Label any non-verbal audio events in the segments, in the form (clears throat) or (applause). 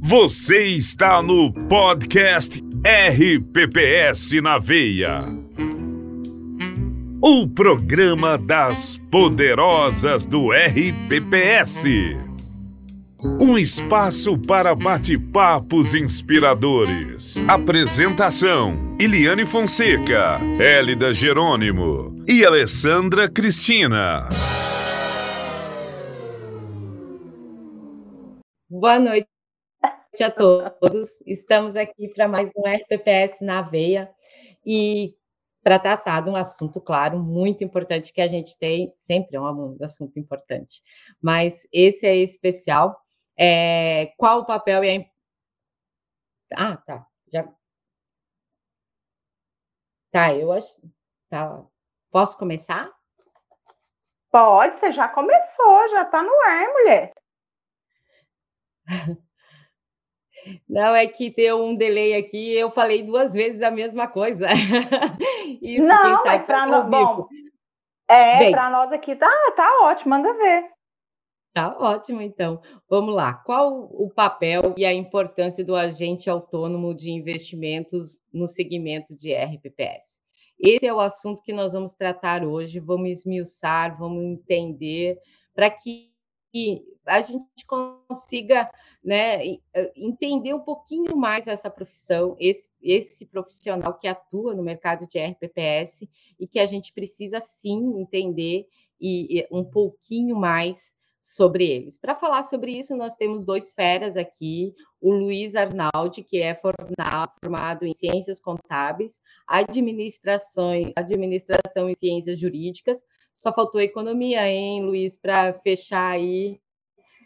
Você está no podcast RPPS na Veia. O programa das poderosas do RPPS. Um espaço para bate-papos inspiradores. Apresentação: Iliane Fonseca, Hélida Jerônimo e Alessandra Cristina. Boa noite a todos. Estamos aqui para mais um RPPS na veia e para tratar de um assunto, claro, muito importante que a gente tem, sempre é um assunto importante, mas esse é especial. É, qual o papel e a. Ah, tá. Já... Tá, eu acho. Tá. Posso começar? Pode, você já começou, já está no ar, mulher. Não, é que deu um delay aqui, eu falei duas vezes a mesma coisa. (laughs) Isso, Não, quem sabe, para nós, bom, é, para nós aqui tá, tá ótimo, manda ver. Tá ótimo, então. Vamos lá. Qual o papel e a importância do agente autônomo de investimentos no segmento de RPPS? Esse é o assunto que nós vamos tratar hoje. Vamos esmiuçar, vamos entender, para que a gente consiga né, eh, entender um pouquinho mais essa profissão, esse, esse profissional que atua no mercado de RPPS e que a gente precisa sim entender e, e um pouquinho mais sobre eles. Para falar sobre isso, nós temos dois feras aqui, o Luiz Arnaldi, que é formado em Ciências Contábeis, administração, administração e Ciências Jurídicas, só faltou economia, hein, Luiz, para fechar aí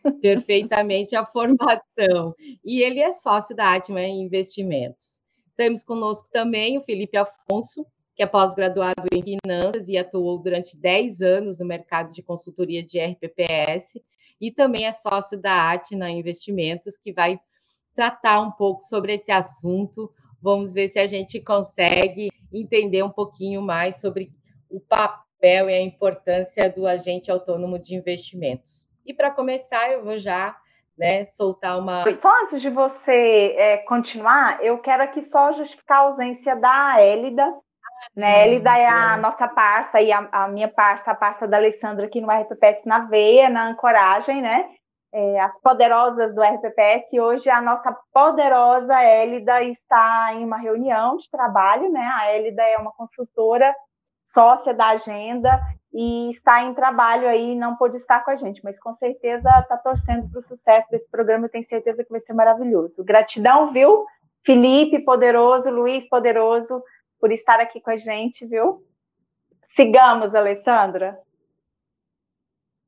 (laughs) perfeitamente a formação. E ele é sócio da Atma Investimentos. Temos conosco também o Felipe Afonso, que é pós-graduado em finanças e atuou durante 10 anos no mercado de consultoria de RPPS e também é sócio da Atna Investimentos, que vai tratar um pouco sobre esse assunto. Vamos ver se a gente consegue entender um pouquinho mais sobre o papel e a importância do agente autônomo de investimentos. E para começar, eu vou já né, soltar uma. Só antes de você é, continuar, eu quero aqui só justificar a ausência da Élida. Né? Ah, Élida é a nossa parça e a, a, minha parça, a parça da Alessandra aqui no RPPS na veia, na ancoragem, né? É, as poderosas do RPPS. Hoje a nossa poderosa Élida está em uma reunião de trabalho, né? A Élida é uma consultora sócia da agenda e está em trabalho aí, não pôde estar com a gente, mas com certeza está torcendo para o sucesso desse programa e tenho certeza que vai ser maravilhoso. Gratidão, viu? Felipe Poderoso, Luiz Poderoso, por estar aqui com a gente, viu? Sigamos, Alessandra.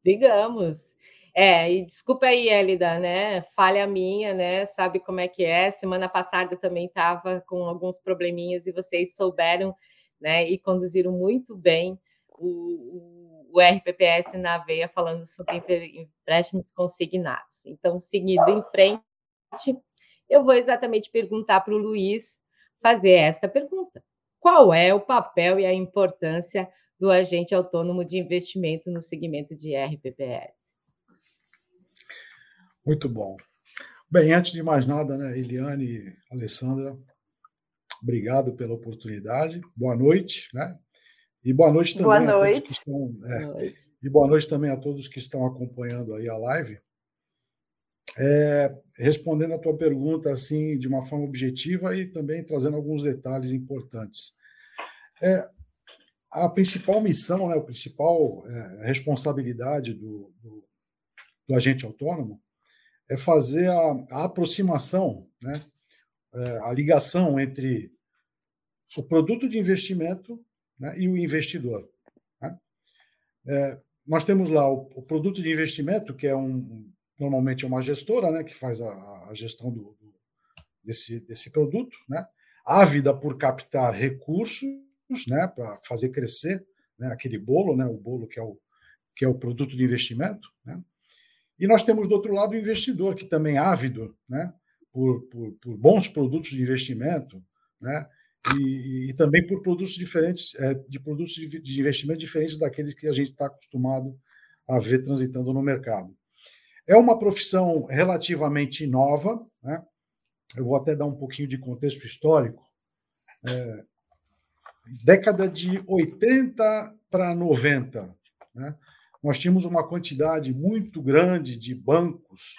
Sigamos. É, e desculpa aí, Elida, né? Falha minha, né? Sabe como é que é? Semana passada também estava com alguns probleminhas e vocês souberam, né? E conduziram muito bem o, o, RPPS na veia falando sobre empréstimos consignados. Então, seguindo em frente, eu vou exatamente perguntar para o Luiz fazer esta pergunta: qual é o papel e a importância do agente autônomo de investimento no segmento de RPPS? Muito bom. Bem, antes de mais nada, né, Eliane Alessandra, obrigado pela oportunidade. Boa noite, né? E boa noite também boa noite. a todos que estão. É, e boa noite também a todos que estão acompanhando aí a live. É, respondendo a tua pergunta assim de uma forma objetiva e também trazendo alguns detalhes importantes. É, a principal missão, né, a principal é, responsabilidade do, do, do, agente autônomo é fazer a, a aproximação, né, a ligação entre o produto de investimento né, e o investidor. Né? É, nós temos lá o, o, produto de investimento, que é um normalmente é uma gestora né, que faz a, a gestão do, do, desse, desse produto, né, ávida por captar recursos né, para fazer crescer né, aquele bolo, né, o bolo que é o, que é o produto de investimento. Né? E nós temos do outro lado o investidor, que também é ávido né, por, por, por bons produtos de investimento, né, e, e também por produtos diferentes, é, de produtos de, investimento diferentes daqueles que a gente está acostumado a ver transitando no mercado. É uma profissão relativamente nova, né? eu vou até dar um pouquinho de contexto histórico. É, década de 80 para 90, né? nós tínhamos uma quantidade muito grande de bancos,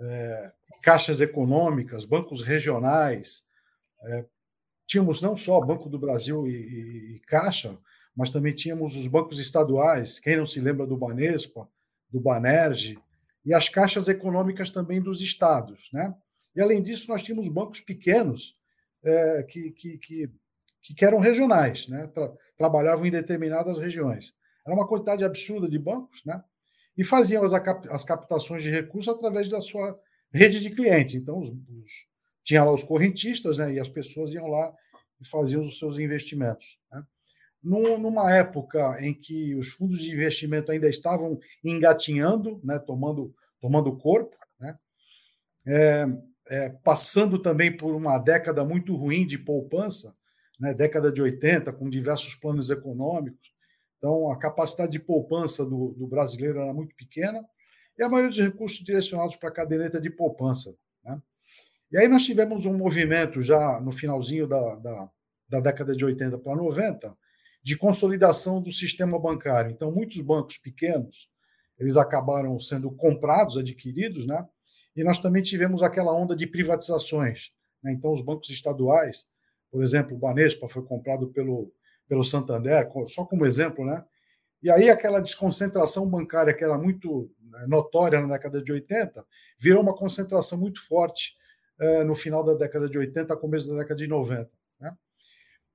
é, caixas econômicas, bancos regionais. É, tínhamos não só Banco do Brasil e, e, e, Caixa, mas também tínhamos os bancos estaduais. Quem não se lembra do Banespa, do Banerj, e as caixas econômicas também dos estados. Né? E, além disso, nós tínhamos bancos pequenos é, que, que, que, que, eram regionais, né? Tra trabalhavam em determinadas regiões. Era uma quantidade absurda de bancos, né? E faziam as, as captações de recursos através da sua rede de clientes. Então, os, os, tinha lá os correntistas, né? E as pessoas iam lá e faziam os seus investimentos. Né? Num, numa época em que os fundos de investimento ainda estavam engatinhando, né? Tomando, tomando corpo, né? É, é, passando também por uma década muito ruim de poupança, né? década de 80, com diversos planos econômicos, então, a capacidade de poupança do, do brasileiro era muito pequena e a maioria dos recursos direcionados para a caderneta de poupança. Né? E aí nós tivemos um movimento já no finalzinho da, da, da década de 80 para 90 de consolidação do sistema bancário. Então, muitos bancos pequenos eles acabaram sendo comprados, adquiridos, né? E nós também tivemos aquela onda de privatizações. Né? Então, os bancos estaduais, por exemplo, o Banespa foi comprado pelo pelo Santander, só como exemplo, né? E aí aquela desconcentração bancária que era muito né, notória na década de 80, virou uma concentração muito forte eh, no final da década de 80, começo da década de 90. Né?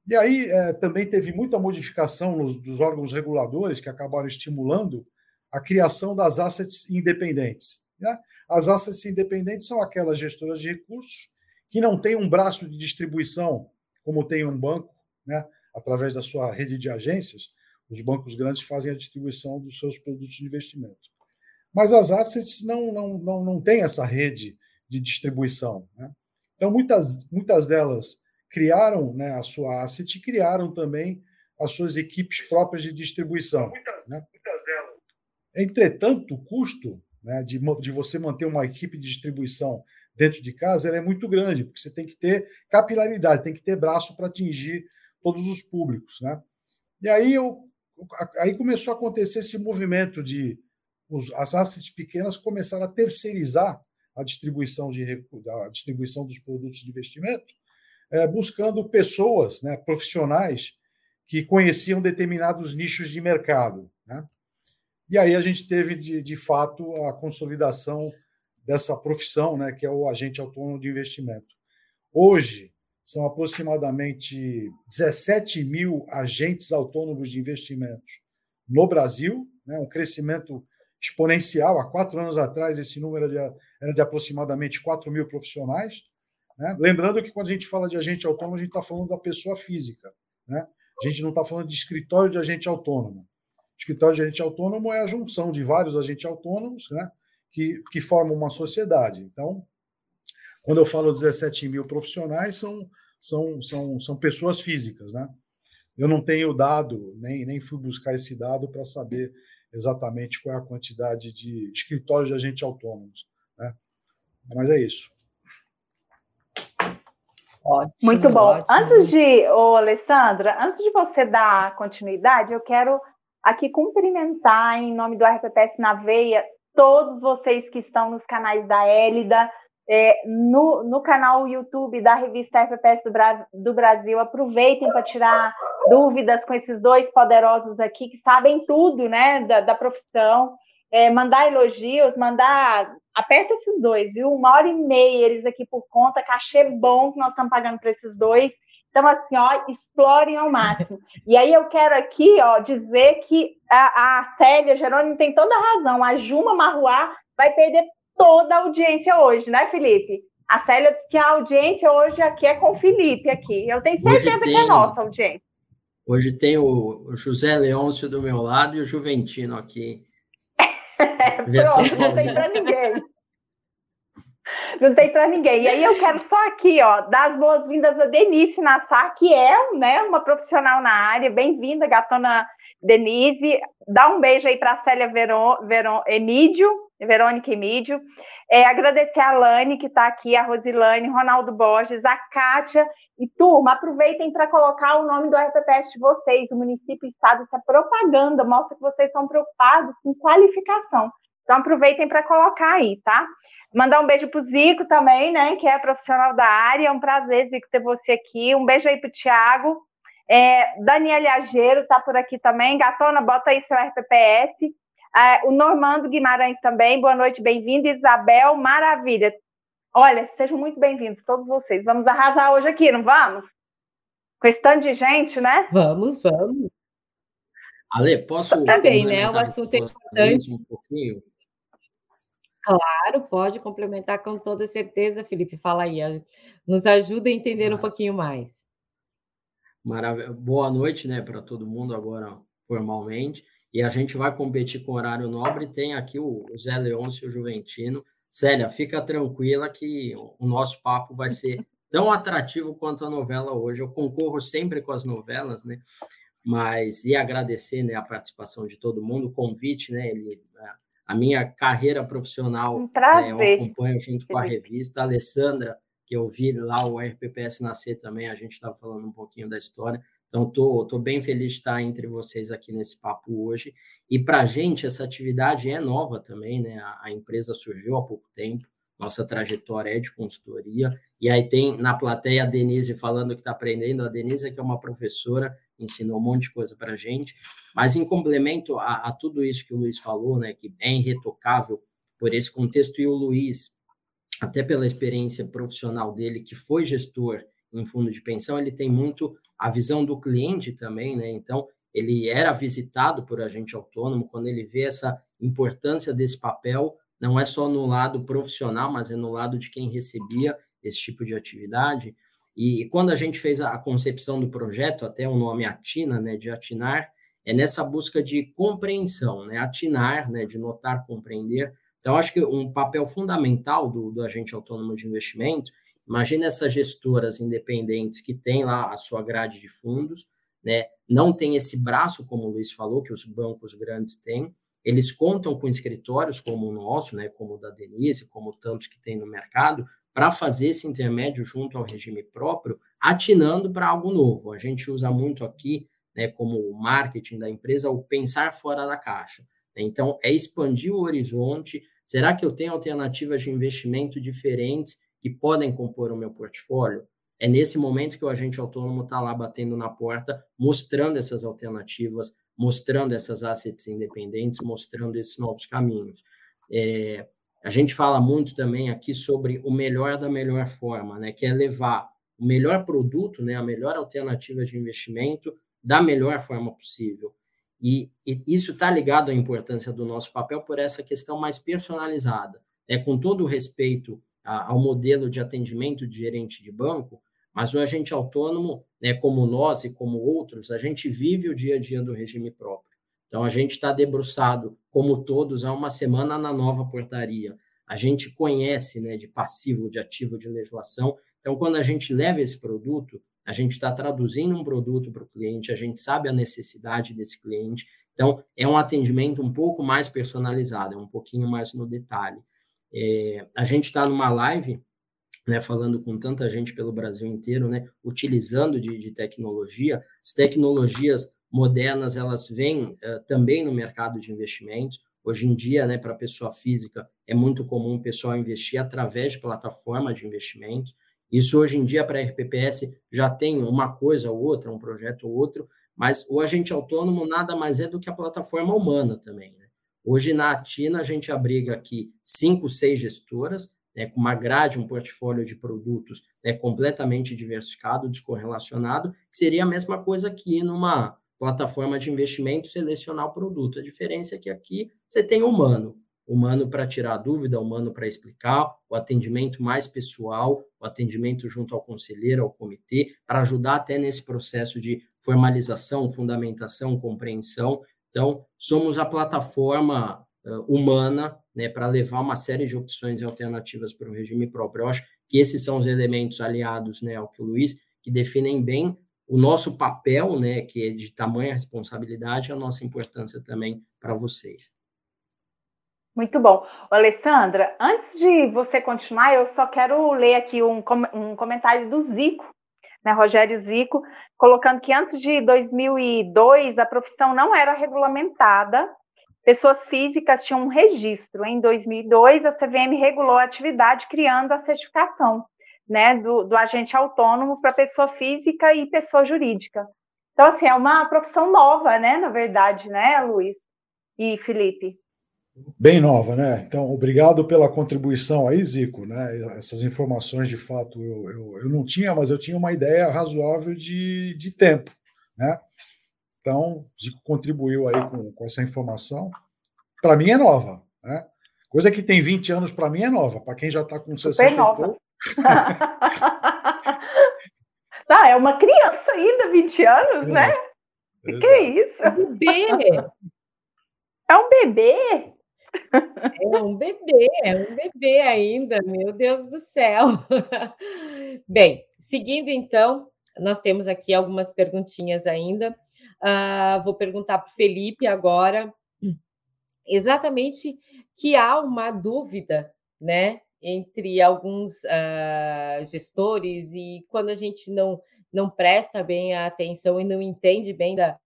E aí eh, também teve muita modificação nos, dos órgãos reguladores que acabaram estimulando a criação das assets independentes. Né? As assets independentes são aquelas gestoras de recursos que não têm um braço de distribuição como tem um banco, né? Através da sua rede de agências, os bancos grandes fazem a distribuição dos seus produtos de investimento. Mas as assets não, não, não, não têm essa rede de distribuição. Né? Então, muitas, muitas delas criaram né, a sua asset e criaram também as suas equipes próprias de distribuição. Muitas, né? muitas delas. Entretanto, o custo né, de, de você manter uma equipe de distribuição dentro de casa é muito grande, porque você tem que ter capilaridade, tem que ter braço para atingir todos os públicos. Né? E aí, eu, aí começou a acontecer esse movimento de os, as assets pequenas começaram a terceirizar a distribuição, de, a distribuição dos produtos de investimento, é, buscando pessoas, né, profissionais, que conheciam determinados nichos de mercado. Né? E aí a gente teve, de, de fato, a consolidação dessa profissão, né, que é o agente autônomo de investimento. Hoje, são aproximadamente 17 mil agentes autônomos de investimentos no Brasil, né, um crescimento exponencial. Há quatro anos atrás, esse número era de, aproximadamente 4 mil profissionais. Né? Lembrando que quando a gente fala de agente autônomo, a gente está falando da pessoa física. Né? A gente não está falando de escritório de agente autônomo. escritório de agente autônomo é a junção de vários agentes autônomos né, que, que formam uma sociedade. Então, quando eu falo 17 mil profissionais, são, são, são, são pessoas físicas, né? Eu não tenho dado, nem, nem fui buscar esse dado para saber exatamente qual é a quantidade de escritórios de agentes autônomos, né? Mas é isso. Ótimo, Muito bom. Ótimo. Antes de, ô, Alessandra, antes de você dar continuidade, eu quero aqui cumprimentar em nome do RPPS na Veia todos vocês que estão nos canais da Élida, é, no, no canal YouTube da revista FPS do, Bra do Brasil. Aproveitem para tirar dúvidas com esses dois poderosos aqui que sabem tudo né, da, da profissão. É, mandar elogios, mandar. Aperta esses dois, viu? Uma hora e meia eles aqui por conta, cachê bom que nós estamos pagando para esses dois. Então, assim, ó, explorem ao máximo. E aí eu quero aqui, ó, dizer que a, a Célia Jerônimo tem toda a razão. A Juma Marruá vai perder toda a audiência hoje, né, Felipe? A Célia disse que a audiência hoje aqui é com o Felipe aqui. Eu tenho certeza tem, que é nossa audiência. Hoje tem o José Leôncio do meu lado e o Juventino aqui. (laughs) Pronto, não tem para ninguém. Não tem para ninguém. E aí eu quero só aqui, ó, dar as boas-vindas a Denise Nassar, que é né, uma profissional na área. Bem-vinda, gatona Denise, dá um beijo aí para a Célia Veron, Veron, Emídio, Verônica Emídio. É, agradecer a Lani, que está aqui, a Rosilane, Ronaldo Borges, a Kátia. E, turma, aproveitem para colocar o nome do RPPS de vocês, o município, o estado, essa propaganda mostra que vocês estão preocupados com qualificação. Então, aproveitem para colocar aí, tá? Mandar um beijo para o Zico também, né, que é profissional da área. É um prazer, Zico, ter você aqui. Um beijo aí para o Tiago. É, Daniela Ageiro está por aqui também. Gatona, bota aí seu RPPS. É, o Normando Guimarães também, boa noite, bem-vindo. Isabel, maravilha. Olha, sejam muito bem-vindos, todos vocês. Vamos arrasar hoje aqui, não vamos? Com esse tanto de gente, né? Vamos, vamos. Ale, posso. Também, né? O assunto é importante. Um pouquinho? Claro, pode complementar com toda certeza, Felipe. Fala aí, nos ajuda a entender ah. um pouquinho mais. Maravilha. Boa noite, né, para todo mundo agora formalmente e a gente vai competir com horário nobre. Tem aqui o Zé Leôncio Juventino. Célia, fica tranquila que o nosso papo vai ser (laughs) tão atrativo quanto a novela hoje. Eu concorro sempre com as novelas, né? Mas e agradecer, né, a participação de todo mundo, o convite, né? Ele, a minha carreira profissional, um né, eu acompanho junto com a revista. A Alessandra, que eu vi lá o RPPS nascer também, a gente estava falando um pouquinho da história. Então, estou tô, tô bem feliz de estar entre vocês aqui nesse papo hoje. E para a gente, essa atividade é nova também, né? A, a, empresa surgiu há pouco tempo, nossa trajetória é de consultoria. E aí tem na plateia a Denise falando que está aprendendo. A Denise, que é uma professora, ensinou um monte de coisa para a gente. Mas em complemento a, a tudo isso que o Luiz falou, né? Que é irretocável por esse contexto, e o Luiz, até pela experiência profissional dele, que foi gestor em fundo de pensão, ele tem muito a visão do cliente também, né? Então, ele era visitado por agente autônomo, quando ele vê essa importância desse papel, não é só no lado profissional, mas é no lado de quem recebia esse tipo de atividade. E, e quando a gente fez a, a, concepção do projeto, até o nome Atina, né, de atinar, é nessa busca de compreensão, né, atinar, né, de notar, compreender. Então, acho que um papel fundamental do, do agente autônomo de investimento Imagina essas gestoras independentes que têm lá a sua grade de fundos, né? Não tem esse braço, como o Luiz falou, que os bancos grandes têm. Eles contam com escritórios como o nosso, né? Como o da Denise, como tantos que tem no mercado, para fazer esse intermédio junto ao regime próprio, atinando para algo novo. A gente usa muito aqui, né, como marketing da empresa, o pensar fora da caixa. Então, é expandir o horizonte. Será que eu tenho alternativas de investimento diferentes que podem compor o meu portfólio, é nesse momento que o agente autônomo está lá batendo na porta, mostrando essas alternativas, mostrando essas assets independentes, mostrando esses novos caminhos. É, a gente fala muito também aqui sobre o melhor da melhor forma, né, que é levar o melhor produto, né, a melhor alternativa de investimento da melhor forma possível. E, e isso está ligado à importância do nosso papel por essa questão mais personalizada. É, com todo o respeito ao modelo de atendimento de gerente de banco, mas o agente autônomo, né, como nós e como outros, a gente vive o dia a dia do regime próprio. Então, a gente está debruçado, como todos, há uma semana na nova portaria. A gente conhece né, de passivo, de ativo, de legislação. Então, quando a gente leva esse produto, a gente está traduzindo um produto para o cliente, a gente sabe a necessidade desse cliente. Então, é um atendimento um pouco mais personalizado, é um pouquinho mais no detalhe. É, a gente está numa live, né, falando com tanta gente pelo Brasil inteiro, né, utilizando de, de tecnologia. As tecnologias modernas, elas vêm uh, também no mercado de investimentos. Hoje em dia, né, para pessoa física, é muito comum o pessoal investir através de plataforma de investimentos. Isso hoje em dia para a RPPS já tem uma coisa ou outra, um projeto ou outro, mas o agente autônomo nada mais é do que a plataforma humana também. Né? Hoje, na Atina, a gente abriga aqui cinco, seis gestoras, né, com uma grade, um portfólio de produtos né, completamente diversificado, descorrelacionado, que seria a mesma coisa que numa plataforma de investimento selecionar o produto. A diferença é que aqui você tem humano, humano para tirar dúvida, humano para explicar, o atendimento mais pessoal, o atendimento junto ao conselheiro, ao comitê, para ajudar até nesse processo de formalização, fundamentação, compreensão então, somos a plataforma uh, humana né, para levar uma série de opções e alternativas para o regime próprio. Eu acho que esses são os elementos aliados né, ao que o Luiz, que definem bem o nosso papel, né, que é de tamanha responsabilidade, a nossa importância também para vocês. Muito bom. Alessandra, antes de você continuar, eu só quero ler aqui um, um comentário do Zico, né, Rogério Zico, colocando que antes de 2002 a profissão não era regulamentada, pessoas físicas tinham um registro. Em 2002, a CVM regulou a atividade, criando a certificação né, do, do agente autônomo para pessoa física e pessoa jurídica. Então, assim, é uma profissão nova, né, na verdade, né, Luiz e Felipe? Bem nova, né? Então, obrigado pela contribuição aí, Zico. Né? Essas informações, de fato, eu, eu, eu não tinha, mas eu tinha uma ideia razoável de, de tempo, né? Então, Zico contribuiu aí com, com essa informação. Para mim é nova, né? Coisa que tem 20 anos, para mim é nova. Para quem já está com 60 e pouco, (laughs) tá, é uma criança ainda, 20 anos, né? O que é isso? É um bebê. É um bebê? É um bebê, é um bebê ainda, meu Deus do céu. (laughs) Bem, seguindo então, nós temos aqui algumas perguntinhas ainda. Uh, vou perguntar para o Felipe agora, exatamente que há uma dúvida, né, entre alguns uh, gestores e quando a gente não, não presta bem a atenção e não entende bem da,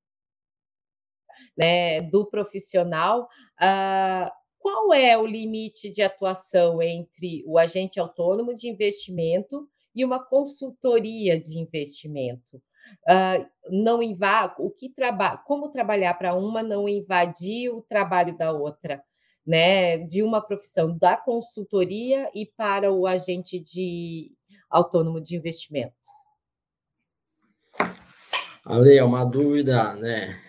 né, do profissional, uh, qual é o limite de atuação entre o agente autônomo de investimento e uma consultoria de investimento? Uh, não invad o que trabalha, como trabalhar para uma não invadir o trabalho da outra né, de uma profissão da consultoria e para o agente de autônomo de investimentos? Ale, é uma dúvida, né,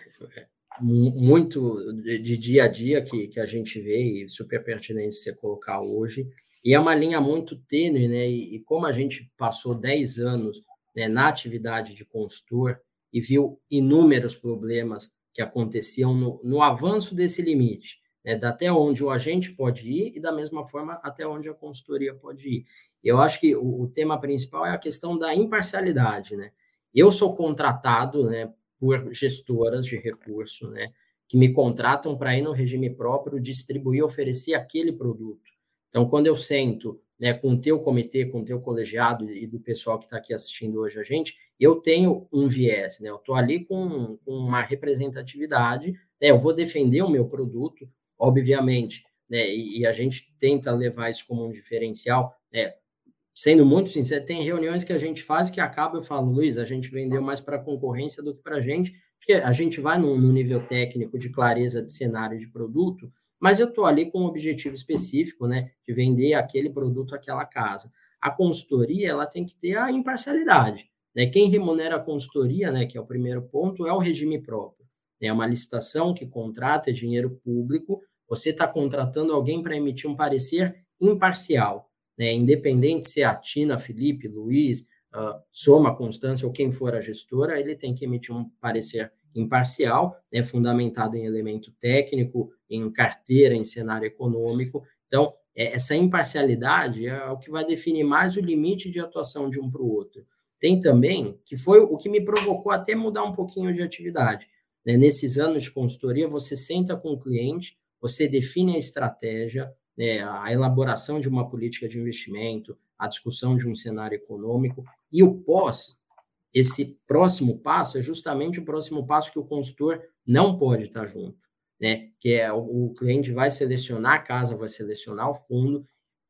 muito de dia a dia que, que a gente vê e super pertinente você colocar hoje. E é uma linha muito tênue, né? E, e como a gente passou 10 anos né, na atividade de consultor e viu inúmeros problemas que aconteciam no, no avanço desse limite, né, até onde o agente pode ir e da mesma forma até onde a consultoria pode ir. Eu acho que o, o tema principal é a questão da imparcialidade, né? Eu sou contratado, né, por gestoras de recurso, né, que me contratam para ir no regime próprio distribuir, oferecer aquele produto. Então, quando eu sento né, com o teu comitê, com o teu colegiado e do pessoal que está aqui assistindo hoje a gente, eu tenho um viés, né? Eu estou ali com, com, uma representatividade, né, eu vou defender o meu produto, obviamente, né, e, e, a gente tenta levar isso como um diferencial, né, sendo muito sincero, tem reuniões que a gente faz que acaba, eu falo, Luiz, a gente vendeu mais para a concorrência do que para a gente, porque a gente vai no, no, nível técnico de clareza de cenário de produto, mas eu estou ali com um objetivo específico, né, de vender aquele produto àquela casa. A consultoria, ela tem que ter a imparcialidade, né, quem remunera a consultoria, né, que é o primeiro ponto, é o regime próprio, é uma licitação que contrata dinheiro público, você está contratando alguém para emitir um parecer imparcial, né? independente se é a Tina, Felipe, Luiz, uh, Soma, Constância ou quem for a gestora, ele tem que emitir um parecer imparcial, né, fundamentado em elemento técnico, em carteira, em cenário econômico. Então, é, essa imparcialidade é o que vai definir mais o limite de atuação de um para o outro. Tem também, que foi o que me provocou até mudar um pouquinho de atividade. Né? Nesses anos de consultoria, você senta com o cliente, você define a estratégia, né, a elaboração de uma política de investimento, a discussão de um cenário econômico, e o pós, esse próximo passo é justamente o próximo passo que o consultor não pode estar junto, né? Que é o, cliente vai selecionar a casa, vai selecionar o fundo.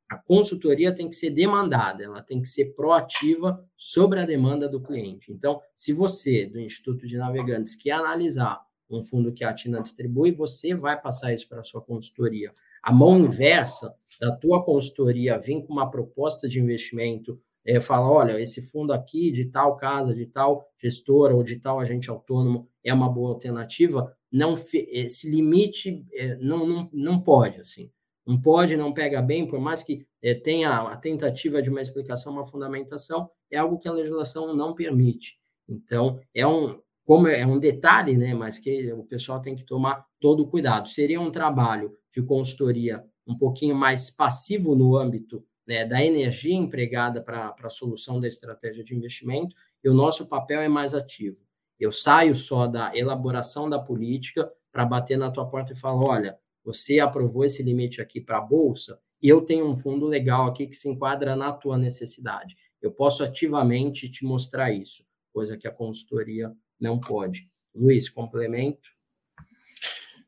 A consultoria tem que ser demandada, ela tem que ser proativa sobre a demanda do cliente. Então, se você, do Instituto de Navegantes, quer analisar um fundo que a Tina distribui, você vai passar isso para a sua consultoria. A mão inversa da tua consultoria vir com uma proposta de investimento, é, fala, olha, esse fundo aqui de tal casa, de tal gestora ou de tal agente autônomo é uma boa alternativa, não esse limite é, não, não, não pode, assim. Não pode, não pega bem, por mais que é, tenha a tentativa de uma explicação, uma fundamentação, é algo que a legislação não permite. Então, é um, como é um detalhe, né, mas que o pessoal tem que tomar todo o cuidado. Seria um trabalho de consultoria um pouquinho mais passivo no âmbito né, da energia empregada para a solução da estratégia de investimento, e o nosso papel é mais ativo. Eu saio só da elaboração da política para bater na tua porta e falar: olha, você aprovou esse limite aqui para a Bolsa, e eu tenho um fundo legal aqui que se enquadra na tua necessidade. Eu posso ativamente te mostrar isso, coisa que a consultoria não pode. Luiz, complemento?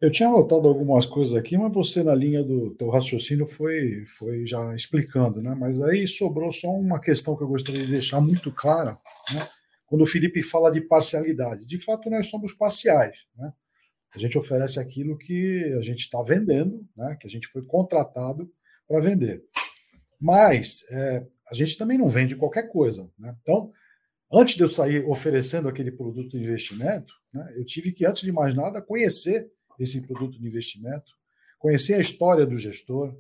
Eu tinha anotado algumas coisas aqui, mas você, na linha do teu raciocínio, foi, foi já explicando, né? Mas aí sobrou só uma questão que eu gostaria de deixar muito clara, né? Quando o Felipe fala de parcialidade. De fato, nós somos parciais, né? A gente oferece aquilo que a gente está vendendo, né? Que a gente foi contratado para vender. Mas é, a gente também não vende qualquer coisa, né? Então, antes de eu sair oferecendo aquele produto de investimento, né, eu tive que, antes de mais nada, conhecer esse produto de investimento, conhecer a história do gestor,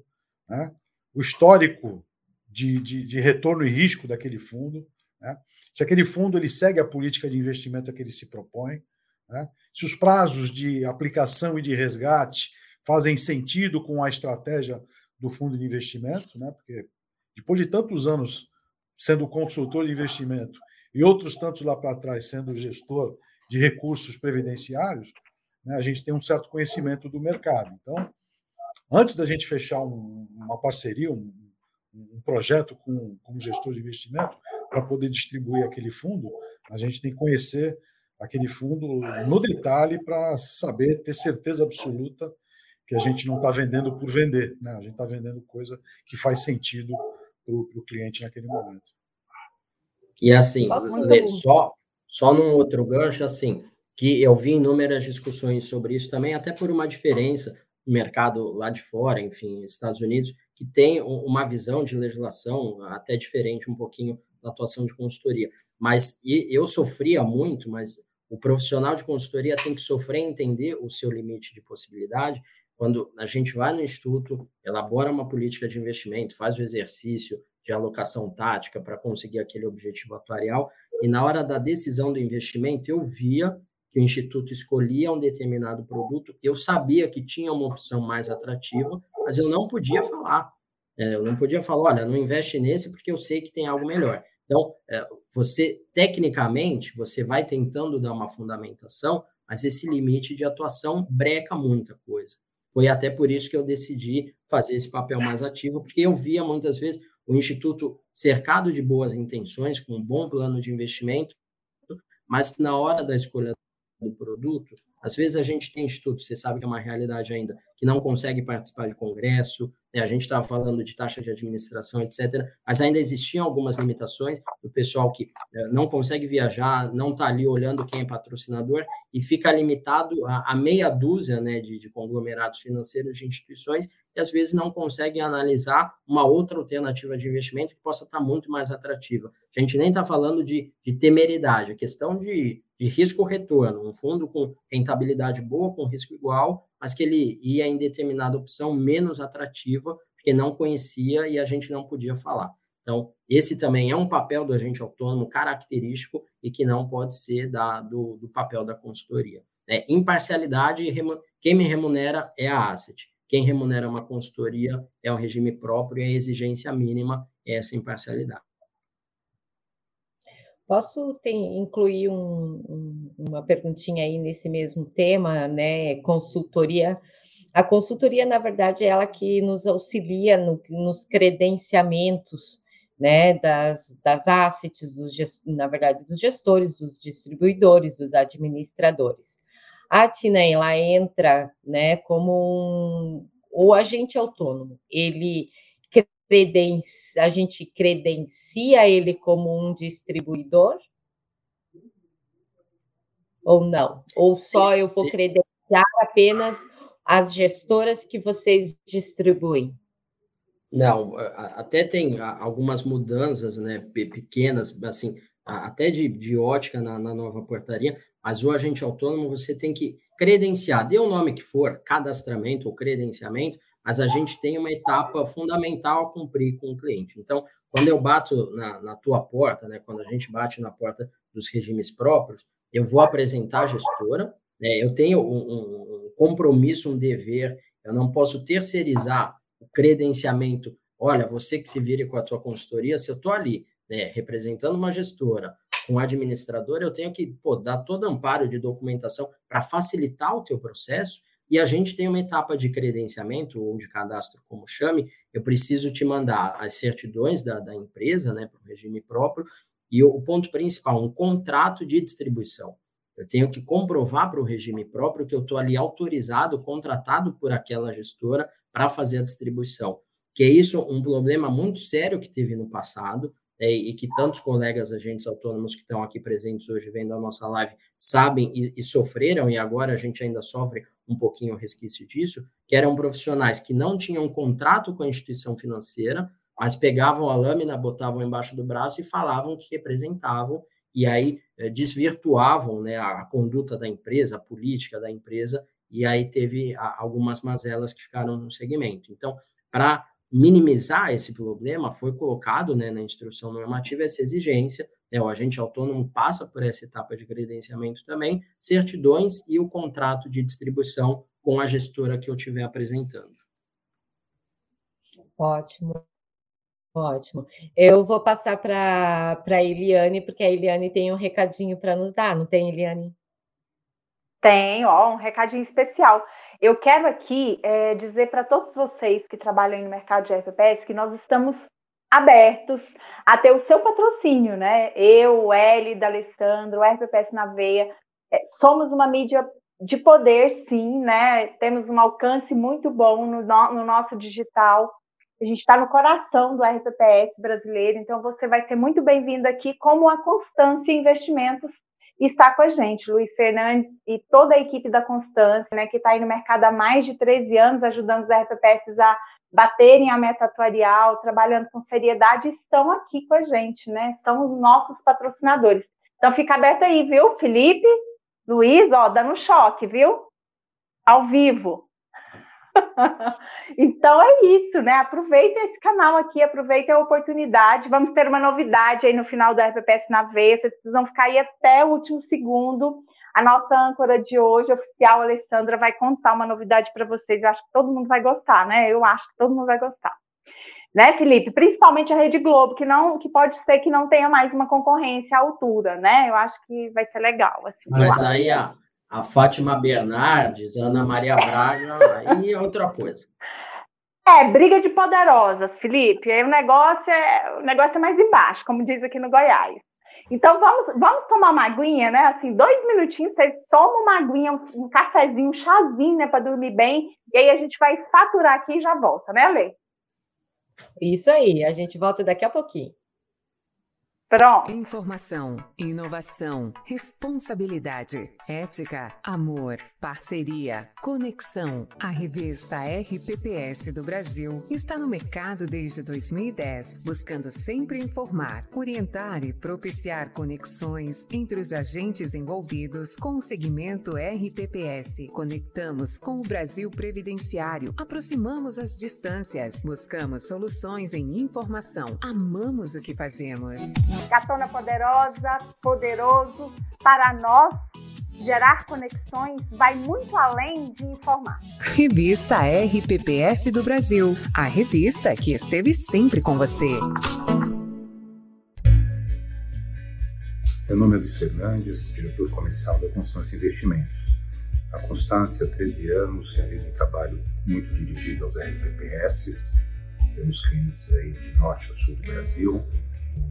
né, o histórico de, de, de, retorno e risco daquele fundo, né, se aquele fundo ele segue a política de investimento a que ele se propõe, né, se os prazos de aplicação e de resgate fazem sentido com a estratégia do fundo de investimento, né, porque depois de tantos anos sendo consultor de investimento e outros tantos lá para trás sendo gestor de recursos previdenciários, né, a gente tem um certo conhecimento do mercado. Então, antes da gente fechar um, uma parceria, um, um projeto com, com um gestor de investimento, para poder distribuir aquele fundo, a gente tem que conhecer aquele fundo no detalhe para saber, ter certeza absoluta que a gente não está vendendo por vender, né? a gente está vendendo coisa que faz sentido para o cliente naquele momento. E assim, só, só num outro gancho, assim, que eu vi inúmeras discussões sobre isso também, até por uma diferença no mercado lá de fora, enfim, Estados Unidos, que tem uma visão de legislação até diferente um pouquinho da atuação de consultoria. Mas eu sofria muito, mas o profissional de consultoria tem que sofrer entender o seu limite de possibilidade. Quando a gente vai no instituto, elabora uma política de investimento, faz o exercício de alocação tática para conseguir aquele objetivo atuarial, e na hora da decisão do investimento, eu via que o Instituto escolhia um determinado produto, eu sabia que tinha uma opção mais atrativa, mas eu não podia falar. É, eu não podia falar, olha, não investe nesse porque eu sei que tem algo melhor. Então, é, você, tecnicamente, você vai tentando dar uma fundamentação, mas esse limite de atuação breca muita coisa. Foi até por isso que eu decidi fazer esse papel mais ativo, porque eu via muitas vezes o Instituto cercado de boas intenções, com um bom plano de investimento, mas na hora da escolha do produto, às vezes a gente tem instituto, você sabe que é uma realidade ainda, que não consegue participar de congresso, né? a gente estava falando de taxa de administração, etc., mas ainda existiam algumas limitações, o pessoal que é, não consegue viajar, não está ali olhando quem é patrocinador e fica limitado a, a meia dúzia né, de, de conglomerados financeiros de instituições e às vezes não conseguem analisar uma outra alternativa de investimento que possa estar muito mais atrativa. A gente nem está falando de, de temeridade, a questão de, de risco-retorno, um fundo com rentabilidade boa, com risco igual, mas que ele ia em determinada opção menos atrativa, porque não conhecia e a gente não podia falar. Então, esse também é um papel do agente autônomo característico e que não pode ser da, do, do papel da consultoria. É, imparcialidade, quem me remunera é a asset. Quem remunera uma consultoria é o regime próprio e a exigência mínima é essa imparcialidade. Posso ter, incluir um, um, uma perguntinha aí nesse mesmo tema, né? Consultoria. A consultoria, na verdade, é ela que nos auxilia no, nos credenciamentos né, das, das assets, dos, na verdade, dos gestores, dos distribuidores, dos administradores. A TINA ela entra né, como um, o agente autônomo. Ele credencia, a gente credencia ele como um distribuidor? Ou não? Ou só eu vou credenciar apenas as gestoras que vocês distribuem? Não, até tem algumas mudanças, né, pequenas, assim, até de, de ótica na, na nova portaria, mas o agente autônomo você tem que credenciar, dê o nome que for, cadastramento ou credenciamento, mas a gente tem uma etapa fundamental a cumprir com o cliente. Então, quando eu bato na, na tua porta, né, quando a gente bate na porta dos regimes próprios, eu vou apresentar a gestora, né, eu tenho um, um, um compromisso, um dever, eu não posso terceirizar o credenciamento olha, você que se vire com a tua consultoria, se eu estou ali, né, representando uma gestora, com um administrador, eu tenho que pô, dar todo amparo de documentação para facilitar o teu processo, e a gente tem uma etapa de credenciamento ou de cadastro, como chame, eu preciso te mandar as certidões da, da empresa, né, para o regime próprio, e o, ponto principal, um contrato de distribuição. Eu tenho que comprovar para o regime próprio que eu estou ali autorizado, contratado por aquela gestora para fazer a distribuição. Que é isso um problema muito sério que teve no passado, é, e que tantos colegas agentes autônomos que estão aqui presentes hoje vendo a nossa live sabem e, e, sofreram, e agora a gente ainda sofre um pouquinho o resquício disso, que eram profissionais que não tinham contrato com a instituição financeira, mas pegavam a lâmina, botavam embaixo do braço e falavam que representavam e aí eh, desvirtuavam né, a, conduta da empresa, a política da empresa, e aí teve algumas mazelas que ficaram no segmento. Então, para minimizar esse problema, foi colocado né, na instrução normativa essa exigência, né, o agente autônomo passa por essa etapa de credenciamento também, certidões e o contrato de distribuição com a gestora que eu estiver apresentando. Ótimo. Ótimo. Eu vou passar para a Eliane, porque a Eliane tem um recadinho para nos dar, não tem, Eliane? Tenho, ó, um recadinho especial. Eu quero aqui é, dizer para todos vocês que trabalham no mercado de RPPS que nós estamos abertos a ter o seu patrocínio, né? Eu, o Eli, da Alessandro, RPPS na veia, é, somos uma mídia de poder, sim, né? Temos um alcance muito bom no, no nosso digital. A gente está no coração do RPPS brasileiro, então você vai ser muito bem-vindo aqui, como a Constância Investimentos está com a gente, Luiz Fernandes e toda a equipe da Constância, né, que está aí no mercado há mais de 13 anos, ajudando os RPPS a baterem a meta atuarial, trabalhando com seriedade, estão aqui com a gente, né? São os nossos patrocinadores. Então fica aberto aí, viu, Felipe, Luiz, ó, dando choque, viu? Ao vivo. (laughs) então é isso, né? Aproveita esse canal aqui, aproveita a oportunidade. Vamos ter uma novidade aí no final do RPPS na veia. Vocês precisam ficar aí até o último segundo. A nossa âncora de hoje, oficial, Alessandra, vai contar uma novidade para vocês. Eu acho que todo mundo vai gostar, né? Eu acho que todo mundo vai gostar. Né, Felipe? Principalmente a Rede Globo, que não, que pode ser que não tenha mais uma concorrência à altura, né? Eu acho que vai ser legal. Assim, Mas aí a, a Fátima Bernardes, a Ana Maria Braga, aí é outra coisa. É, briga de poderosas, Felipe. Aí o negócio é, o negócio é mais embaixo, como diz aqui no Goiás. Então vamos, vamos tomar uma aguinha, né? Assim, dois minutinhos, você toma uma aguinha, um, um cafezinho, um chazinho, né, para dormir bem, e aí a gente vai faturar aqui e já volta, né, Lê? Isso aí, a gente volta daqui a pouquinho. Pronto. Informação, inovação, responsabilidade, ética, amor, parceria, conexão. A revista RPPS do Brasil está no mercado desde 2010, buscando sempre informar, orientar e propiciar conexões entre os agentes envolvidos com o segmento RPPS. Conectamos com o Brasil previdenciário, aproximamos as distâncias, buscamos soluções em informação. Amamos o que fazemos. Gatona Poderosa, poderoso, para nós, gerar conexões vai muito além de informar. Revista RPPS do Brasil, a revista que esteve sempre com você. Meu nome é Luiz Fernandes, diretor comercial da Constância Investimentos. A Constância, há 13 anos, realiza um trabalho muito dirigido aos RPPS. Temos clientes aí de norte a sul do Brasil,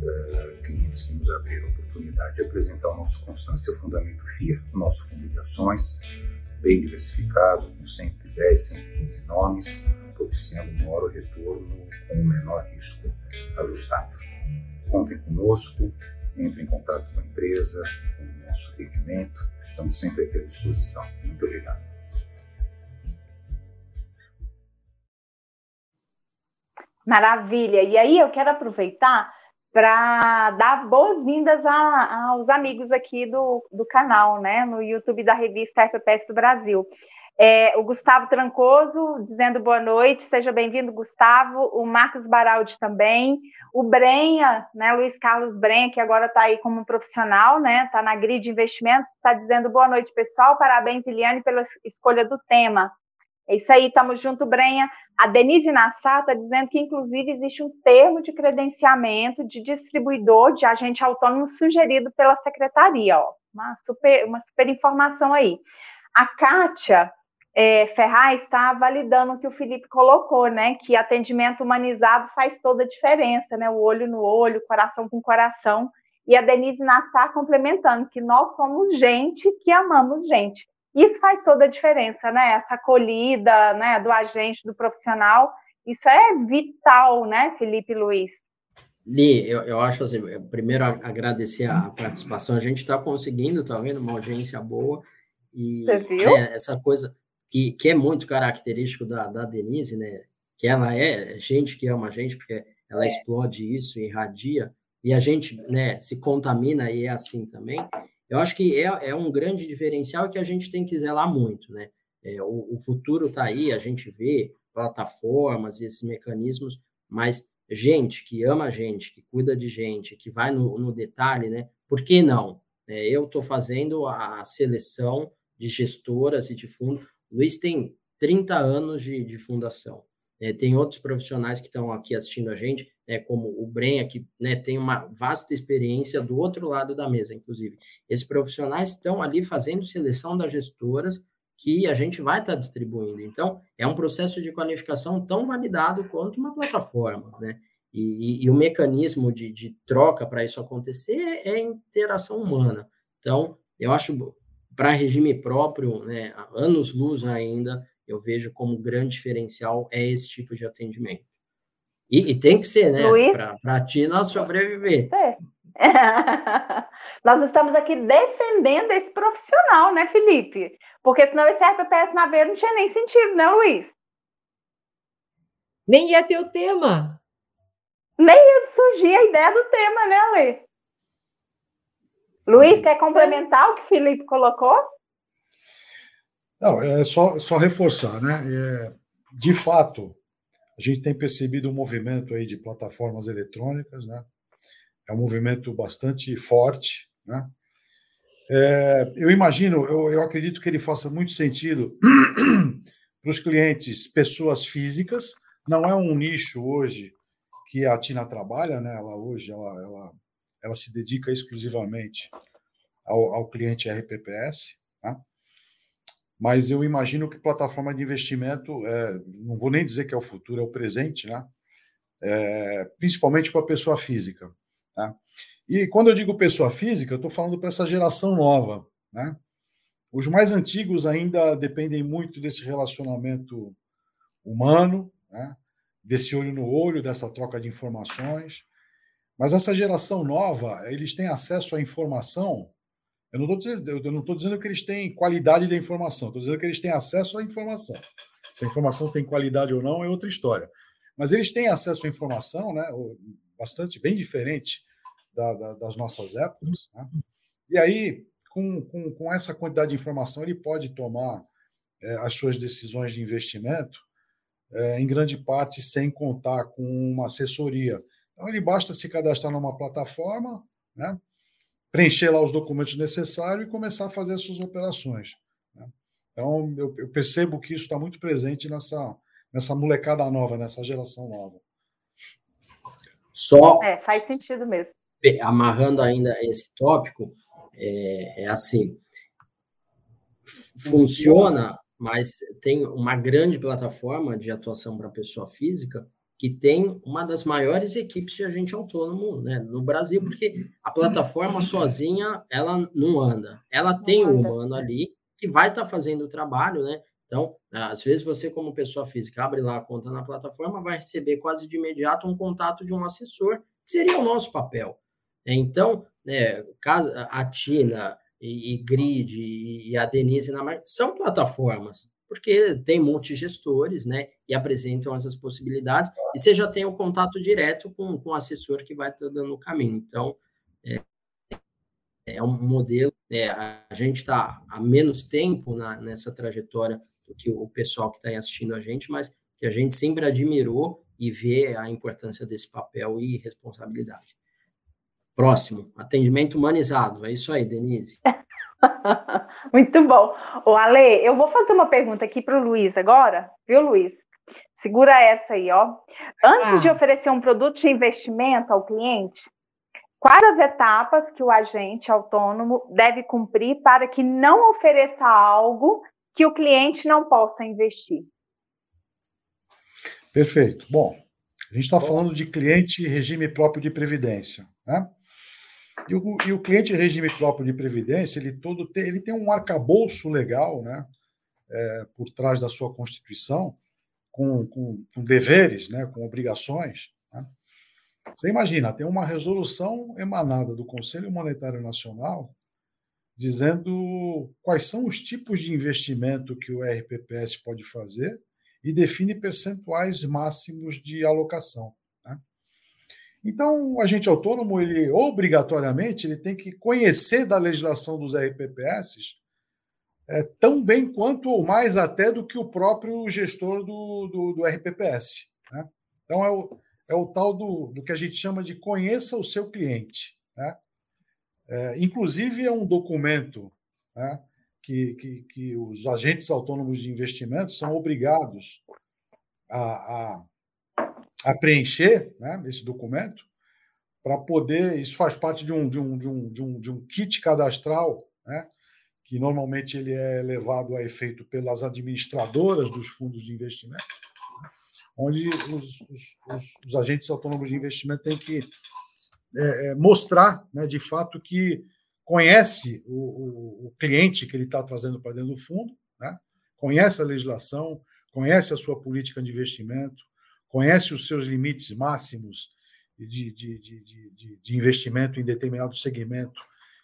uh, clientes que nos abriram a oportunidade de apresentar o nosso Constância Fundamento FIA, o nosso fundo de ações, bem diversificado, com 110, 115 nomes, propiciando um maior retorno com um menor risco ajustado. Contem conosco, entre em contato com a empresa, com o nosso atendimento, estamos sempre aqui à disposição. Muito obrigado. Maravilha! E aí eu quero aproveitar para dar boas-vindas aos amigos aqui do, do canal, né, no YouTube da revista FPS do Brasil. É, o Gustavo Trancoso dizendo boa noite, seja bem-vindo, Gustavo. O Marcos Baraldi também. O Brenha, né, Luiz Carlos Brenha, que agora está aí como profissional, né, está na Grid Investimentos, está dizendo boa noite, pessoal. Parabéns, Eliane, pela escolha do tema. É isso aí, estamos junto, Brenha. A Denise Nassar está dizendo que, inclusive, existe um termo de credenciamento de distribuidor de agente autônomo sugerido pela secretaria. Ó. Uma, super, uma super informação aí. A Kátia é, Ferraz está validando o que o Felipe colocou, né? Que atendimento humanizado faz toda a diferença, né? O olho no olho, coração com coração. E a Denise Nassar complementando que nós somos gente que amamos gente. Isso faz toda a diferença, né? Essa acolhida, né, do agente, do profissional, isso é vital, né, Felipe Luiz? Li, eu, eu acho assim, primeiro agradecer a participação, a gente está conseguindo, tá vendo, uma audiência boa, e é, essa coisa que, que é muito característico da, da Denise, né, que ela é gente que ama a gente, porque ela é. explode isso, irradia, e a gente, né, se contamina e é assim também, eu acho que é, é um grande diferencial que a gente tem que zelar muito, né? É, o, o, futuro está aí, a gente vê plataformas e esses mecanismos, mas gente que ama a gente, que cuida de gente, que vai no, no detalhe, né? Por que não? É, eu estou fazendo a seleção de gestoras e de fundo. Luiz tem 30 anos de, de fundação. É, tem outros profissionais que estão aqui assistindo a gente, é, como o Brenha, que né, tem uma vasta experiência do outro lado da mesa, inclusive. Esses profissionais estão ali fazendo seleção das gestoras que a gente vai estar tá distribuindo. Então, é um processo de qualificação tão validado quanto uma plataforma, né? E, e, e o mecanismo de, de troca para isso acontecer é, interação humana. Então, eu acho, para regime próprio, né, anos-luz ainda, eu vejo como grande diferencial é esse tipo de atendimento. E, e tem que ser, né? Para ti nós sobreviver. É. (laughs) nós estamos aqui defendendo esse profissional, né, Felipe? Porque senão esse RPPS na veia não tinha nem sentido, né, Luiz? Nem ia ter o tema. Nem ia surgir a ideia do tema, né, Luiz? Luiz, quer complementar o que o Felipe colocou? Não, é só, só reforçar, né? É, de fato, a gente tem percebido um movimento aí de plataformas eletrônicas, né? É um movimento bastante forte, né? É, eu imagino, eu, eu acredito que ele faça muito sentido (clears throat) para os clientes, pessoas físicas. Não é um nicho hoje que a Tina trabalha, né? Ela hoje ela, ela, ela se dedica exclusivamente ao, ao cliente RPPS, né? Mas eu imagino que plataforma de investimento, é, não vou nem dizer que é o futuro, é o presente, né? É, principalmente para a pessoa física. Né? E quando eu digo pessoa física, eu estou falando para essa geração nova. Né? Os mais antigos ainda dependem muito desse relacionamento humano, né? desse olho no olho, dessa troca de informações. Mas essa geração nova, eles têm acesso à informação eu não estou dizendo, que eles têm qualidade da informação, estou dizendo que eles têm acesso à informação. Se a informação tem qualidade ou não é outra história. Mas eles têm acesso à informação, né, bastante, bem diferente da, da, das nossas épocas. Né? E aí, com, com, com, essa quantidade de informação, ele pode tomar é, as suas decisões de investimento, é, em grande parte, sem contar com uma assessoria. Então, ele basta se cadastrar numa plataforma, né? Preencher lá os documentos necessários e começar a fazer as suas operações. Né? Então, eu, eu, percebo que isso está muito presente nessa, nessa molecada nova, nessa geração nova. Só. É, faz sentido mesmo. Amarrando ainda esse tópico, é, é assim: funciona, mas tem uma grande plataforma de atuação para pessoa física que tem uma das maiores equipes de agente autônomo né, no Brasil, porque a plataforma sozinha ela não anda. Ela tem um humano ali que vai estar tá fazendo o trabalho, né? Então, às vezes você, como pessoa física, abre lá a conta na plataforma, vai receber quase de imediato um contato de um assessor, que seria o nosso papel. Então, né, a Tina e, e Grid e a Denise na são plataformas porque tem multigestores, né, e apresentam essas possibilidades, e você já tem o contato direto com, com o assessor que vai estar dando o caminho. Então, é, é um modelo, é, a gente está há menos tempo na, nessa trajetória do que o pessoal que está assistindo a gente, mas que a gente sempre admirou e vê a importância desse papel e responsabilidade. Próximo, atendimento humanizado. É isso aí, Denise. (laughs) (laughs) Muito bom. O Ale, eu vou fazer uma pergunta aqui para o Luiz agora, viu, Luiz? Segura essa aí, ó. Antes ah. de oferecer um produto de investimento ao cliente, quais as etapas que o agente autônomo deve cumprir para que não ofereça algo que o cliente não possa investir? Perfeito. Bom, a gente está falando de cliente regime próprio de previdência, né? E o, e o cliente regime próprio de previdência, ele todo tem, ele tem um arcabouço legal, né? É, por trás da sua constituição, com, com, com deveres, né? Com obrigações. Né? Você imagina, tem uma resolução emanada do Conselho Monetário Nacional dizendo quais são os tipos de investimento que o RPPS pode fazer e define percentuais máximos de alocação. Então, o agente autônomo, ele obrigatoriamente, ele tem que conhecer da legislação dos RPPS é, tão bem quanto ou mais até do que o próprio gestor do, do, do RPPS. Né? Então, é o, é o tal do, do que a gente chama de conheça o seu cliente. Né? É, inclusive, é um documento né, que, que, que os agentes autônomos de investimento são obrigados a, a, a preencher né, esse documento para poder. Isso faz parte de um, de um, de um, de um, de um kit cadastral, né, que normalmente ele é levado a efeito pelas administradoras dos fundos de investimento, onde os, os, os, os agentes autônomos de investimento têm que é, é mostrar, né, de fato, que conhece o, o, o cliente que ele está trazendo para dentro do fundo, né? conhece a legislação, conhece a sua política de investimento, conhece os seus limites máximos de, de, de, de investimento em determinado segmento,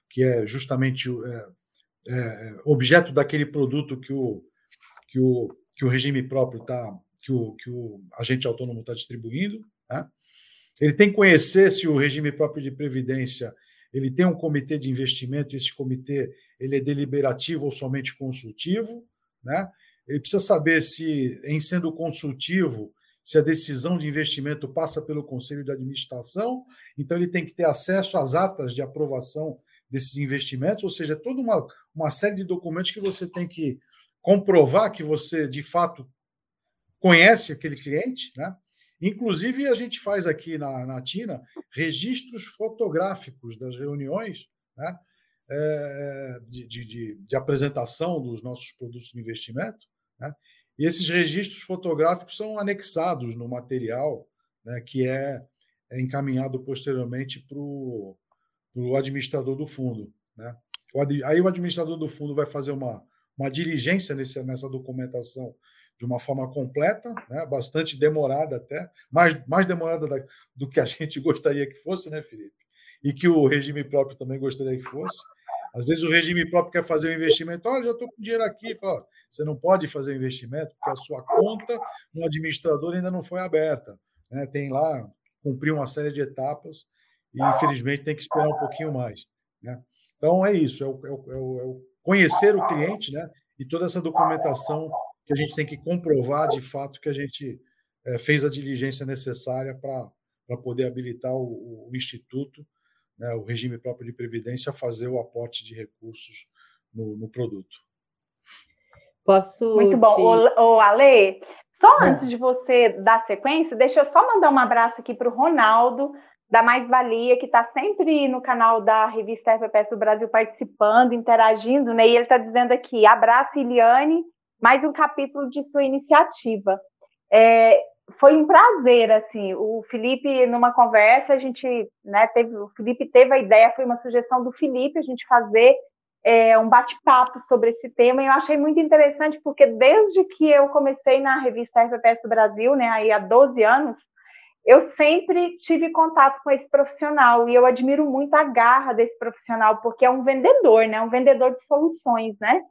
que é justamente é, é, objeto daquele produto que o, que o, que o regime próprio está, que o, que o agente autônomo está distribuindo. Né? Ele tem que conhecer se o regime próprio de previdência ele tem um comitê de investimento, esse comitê ele é deliberativo ou somente consultivo, né? Ele precisa saber se, em sendo consultivo, se a decisão de investimento passa pelo conselho de administração, então ele tem que ter acesso às atas de aprovação desses investimentos, ou seja, toda uma, uma série de documentos que você tem que comprovar que você, de fato, conhece aquele cliente, né? Inclusive, a gente faz aqui na, na TINA registros fotográficos das reuniões né, é, de, de, de, apresentação dos nossos produtos de investimento. Né, e esses registros fotográficos são anexados no material né, que é, é, encaminhado posteriormente para o administrador do fundo. Né. Aí o administrador do fundo vai fazer uma, uma diligência nesse, nessa documentação de uma forma completa, né? bastante demorada até, mais, mais demorada da, do que a gente (laughs) gostaria que fosse, né, Felipe? E que o regime próprio também gostaria que fosse. Às vezes o regime próprio quer fazer um investimento, olha, já estou com dinheiro aqui, fala, você não pode fazer investimento porque a sua conta no administrador ainda não foi aberta. Né? Tem lá, cumprir uma série de etapas e infelizmente tem que esperar um pouquinho mais. Né? Então é isso, é o, é o, é o conhecer o cliente né? e toda essa documentação que a gente tem que comprovar de fato que a gente é, fez a diligência necessária para poder habilitar o, o Instituto, né, o regime próprio de previdência, fazer o aporte de recursos no, no produto. Posso. Muito bom. Te... O, o Ale, só antes de você dar sequência, deixa eu só mandar um abraço aqui para o Ronaldo, da Mais Valia, que está sempre no canal da revista RPPS do Brasil participando, interagindo, né? E ele está dizendo aqui: abraço, Iliane mais um capítulo de sua iniciativa. É, foi um prazer, assim, o Felipe, numa conversa, a gente, né, teve, o Felipe teve a ideia, foi uma sugestão do Felipe, a gente fazer é, um bate-papo sobre esse tema, e eu achei muito interessante, porque desde que eu comecei na revista RPPS Brasil, né, aí há 12 anos, eu sempre tive contato com esse profissional, e eu admiro muito a garra desse profissional, porque é um vendedor, né, um vendedor de soluções, né,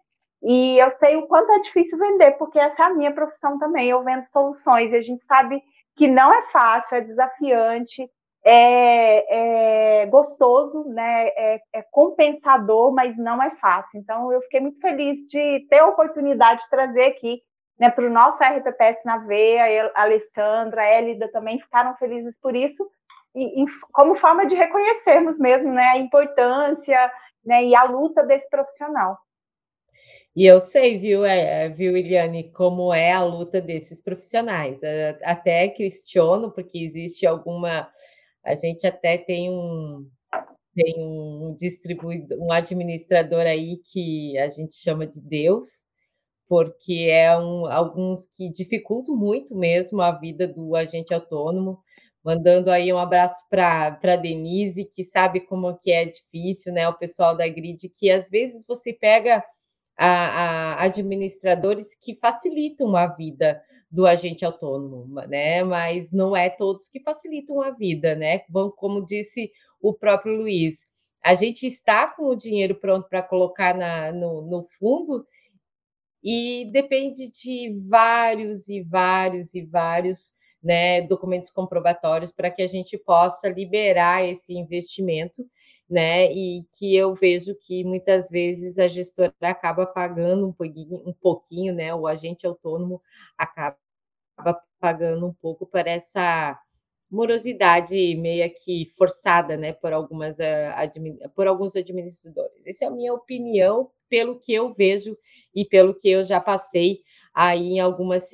e eu sei o quanto é difícil vender, porque essa é a minha profissão também. Eu vendo soluções e a gente sabe que não é fácil, é desafiante, é, é gostoso, né? É, é, compensador, mas não é fácil. Então, eu fiquei muito feliz de ter a oportunidade de trazer aqui né, para o nosso RPPS na veia, a Alessandra, a Elida também ficaram felizes por isso, e, e como forma de reconhecermos mesmo né, a importância né, e a luta desse profissional. E eu sei, viu, é, viu, Eliane, como é a luta desses profissionais. Até questiono, porque existe alguma. A gente até tem um, tem um distribuidor, um administrador aí que a gente chama de Deus, porque é um, alguns que dificultam muito mesmo a vida do agente autônomo. Mandando aí um abraço para Denise, que sabe como que é difícil, né? O pessoal da grid, que às vezes você pega a, a administradores que facilitam a vida do agente autônomo, né? Mas não é todos que facilitam a vida, né? Como disse o próprio Luiz, a gente está com o dinheiro pronto para colocar na, no, no fundo e depende de vários e vários e vários né, documentos comprobatórios para que a gente possa liberar esse investimento né? E que eu vejo que muitas vezes a gestora acaba pagando um pouquinho, um pouquinho, né? O agente autônomo acaba pagando um pouco por essa morosidade meia que forçada, né, por algumas eh, por alguns administradores. Essa é a minha opinião pelo que eu vejo e pelo que eu já passei aí em algumas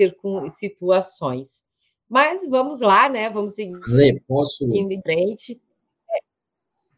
situações. Mas vamos lá, né? Vamos seguir Ale, posso... indo em frente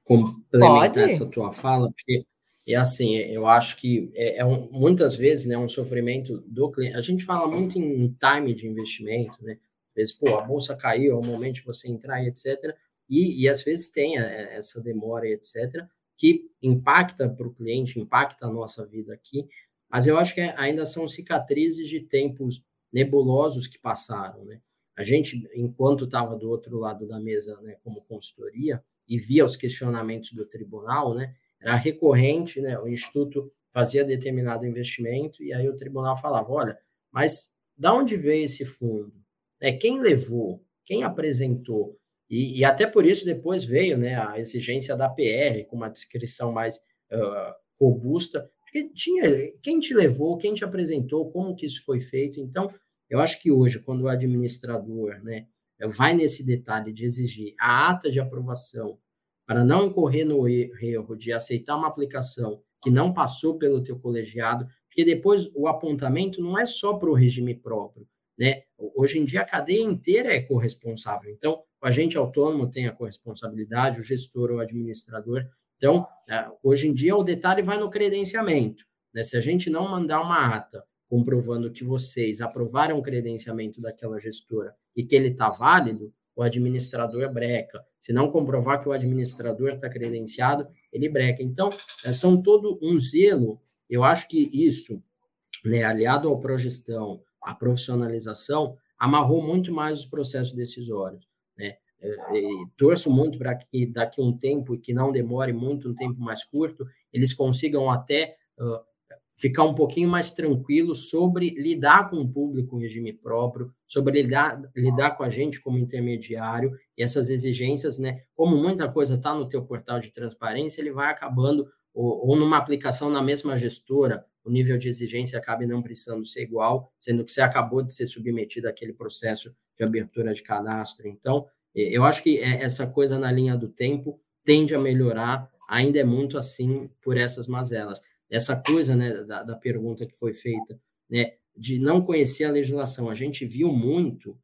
complementar Pode? essa tua fala, porque é assim, eu acho que é, é um, muitas vezes né, um sofrimento do cliente. A gente fala muito em time de investimento, né? Às vezes, pô, a bolsa caiu, é o momento de você entrar e etc. E, e às vezes tem é, essa demora e etc., que impacta para o cliente, impacta a nossa vida aqui. Mas eu acho que ainda são cicatrizes de tempos nebulosos que passaram, né? A gente, enquanto estava do outro lado da mesa, né, como consultoria, e via os questionamentos do tribunal, né, era recorrente, né, o instituto fazia determinado investimento e aí o tribunal falava, olha, mas da onde veio esse fundo? É, quem levou? Quem apresentou? E, e, até por isso depois veio né, a exigência da PR com uma descrição mais uh, robusta, porque tinha quem te levou, quem te apresentou, como que isso foi feito. Então, eu acho que hoje, quando o administrador né, vai nesse detalhe de exigir a ata de aprovação para não incorrer no erro de aceitar uma aplicação que não passou pelo teu colegiado, porque depois o apontamento não é só para o regime próprio, né? Hoje em dia a cadeia inteira é corresponsável. Então, o agente autônomo tem a corresponsabilidade, o gestor ou administrador. Então, é, hoje em dia o detalhe vai no credenciamento, né? Se a gente não mandar uma ata comprovando que vocês aprovaram o credenciamento daquela gestora e que ele está válido, o administrador breca. Se não comprovar que o administrador está credenciado, ele breca. Então, é, são todo um zelo. Eu acho que isso, né, aliado ao progestão, à profissionalização, amarrou muito mais os processos decisórios. Né? É, e torço muito para que daqui a um tempo, e que não demore muito, um tempo mais curto, eles consigam até uh, ficar um pouquinho mais tranquilo sobre lidar com o público em regime próprio, sobre lidar, lidar com a gente como intermediário, e essas exigências, né? Como muita coisa está no teu portal de transparência, ele vai acabando, ou, ou, numa aplicação na mesma gestora, o nível de exigência acaba não precisando ser igual, sendo que você acabou de ser submetido àquele processo de abertura de cadastro. Então, eu acho que é, essa coisa na linha do tempo tende a melhorar, ainda é muito assim por essas mazelas essa coisa né, da, da pergunta que foi feita, né, de não conhecer a legislação. A gente viu muito,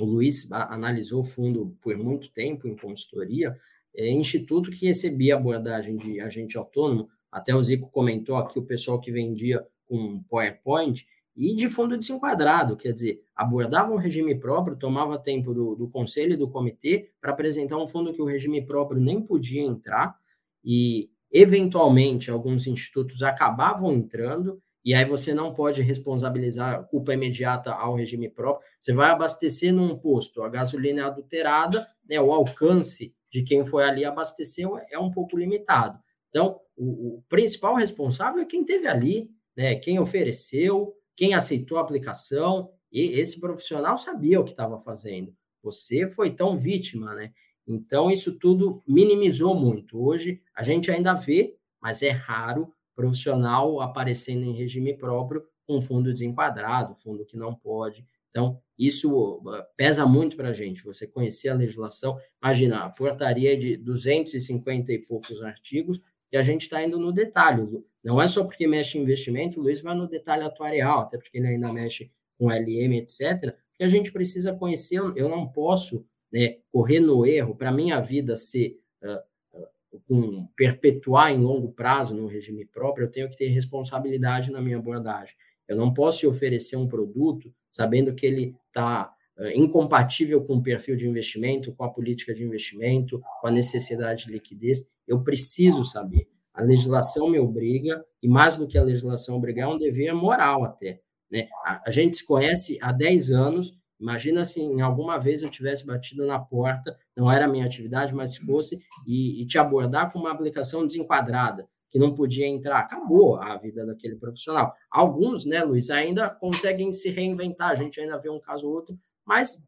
o Luiz analisou o fundo por muito tempo em consultoria, é, instituto que recebia abordagem de agente autônomo, até o Zico comentou aqui o pessoal que vendia com PowerPoint, e de fundo desenquadrado, quer dizer, abordava um regime próprio, tomava tempo do, do conselho e do comitê para apresentar um fundo que o regime próprio nem podia entrar, e Eventualmente, alguns institutos acabavam entrando, e aí você não pode responsabilizar culpa imediata ao regime próprio. Você vai abastecer num posto, a gasolina é adulterada, né, o alcance de quem foi ali abasteceu é um pouco limitado. Então, o, o principal responsável é quem teve ali, né, quem ofereceu, quem aceitou a aplicação, e esse profissional sabia o que estava fazendo. Você foi tão vítima, né? Então, isso tudo minimizou muito. Hoje, a gente ainda vê, mas é raro, profissional aparecendo em regime próprio com fundo desenquadrado, fundo que não pode. Então, isso uh, pesa muito para a gente, você conhecer a legislação. Imagina, a portaria de 250 e poucos artigos, que a gente está indo no detalhe. Não é só porque mexe em investimento, o Luiz vai no detalhe atuarial, até porque ele ainda mexe com LM, etc., que a gente precisa conhecer. Eu não posso né, correr no erro para minha vida ser uh, com perpetuar em longo prazo no regime próprio, eu tenho que ter responsabilidade na minha abordagem. Eu não posso te oferecer um produto sabendo que ele está uh, incompatível com o perfil de investimento, com a política de investimento, com a necessidade de liquidez. Eu preciso saber. A legislação me obriga, e mais do que a legislação obrigar, é um dever moral até. Né? A, a gente se conhece há 10 anos, imagina se em alguma vez eu tivesse batido na porta, não era minha atividade, mas se fosse, e, e te abordar com uma aplicação desenquadrada, que não podia entrar, acabou a vida daquele profissional. Alguns, né, Luiz, ainda conseguem se reinventar, a gente ainda vê um caso ou outro, mas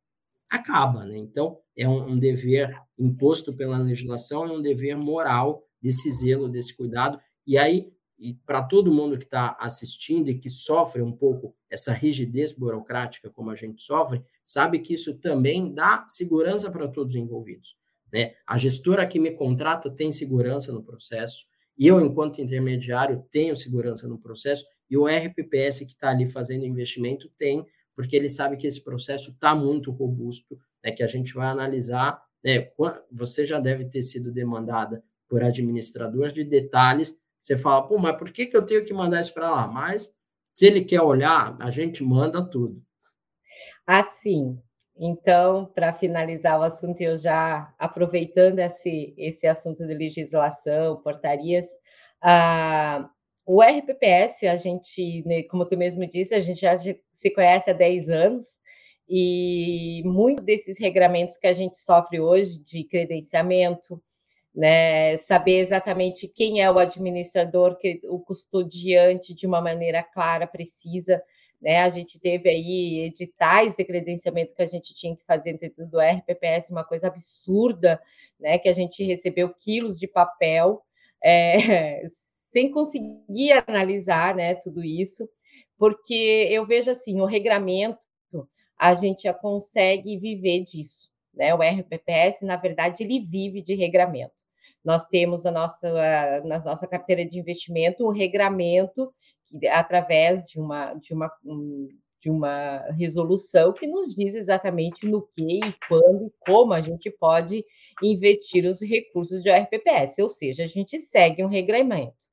acaba, né? Então, é um, um dever imposto pela legislação e um dever moral desse zelo, desse cuidado. E aí, e para todo mundo que está assistindo e que sofre um pouco essa rigidez burocrática como a gente sofre, sabe que isso também dá segurança para todos os envolvidos. Né? A gestora que me contrata tem segurança no processo, eu, enquanto intermediário, tenho segurança no processo, e o RPPS que está ali fazendo investimento tem, porque ele sabe que esse processo está muito robusto, né, que a gente vai analisar. Né, você já deve ter sido demandada por administrador de detalhes. Você fala, pô, mas por que, que eu tenho que mandar isso para lá? Mas se ele quer olhar, a gente manda tudo. Assim, então, para finalizar o assunto, eu já aproveitando esse, esse assunto de legislação, portarias, uh, o RPPS, a gente, né, como tu mesmo disse, a gente já se conhece há 10 anos, e muitos desses regramentos que a gente sofre hoje de credenciamento, né, saber exatamente quem é o administrador, que, o custodiante de uma maneira clara, precisa. Né, a gente teve aí editais de credenciamento que a gente tinha que fazer dentro do RPPS, uma coisa absurda, né, que a gente recebeu quilos de papel é, (laughs) sem conseguir analisar né, tudo isso, porque eu vejo assim, o regramento, a gente já consegue viver disso. Né? O RPPS, na verdade, ele vive de regramento. Nós temos a nossa, a, na nossa carteira de investimento um regramento que, através de uma, de uma, de uma resolução que nos diz exatamente no que e quando e como a gente pode investir os recursos de RPPS, ou seja, a gente segue um regramento.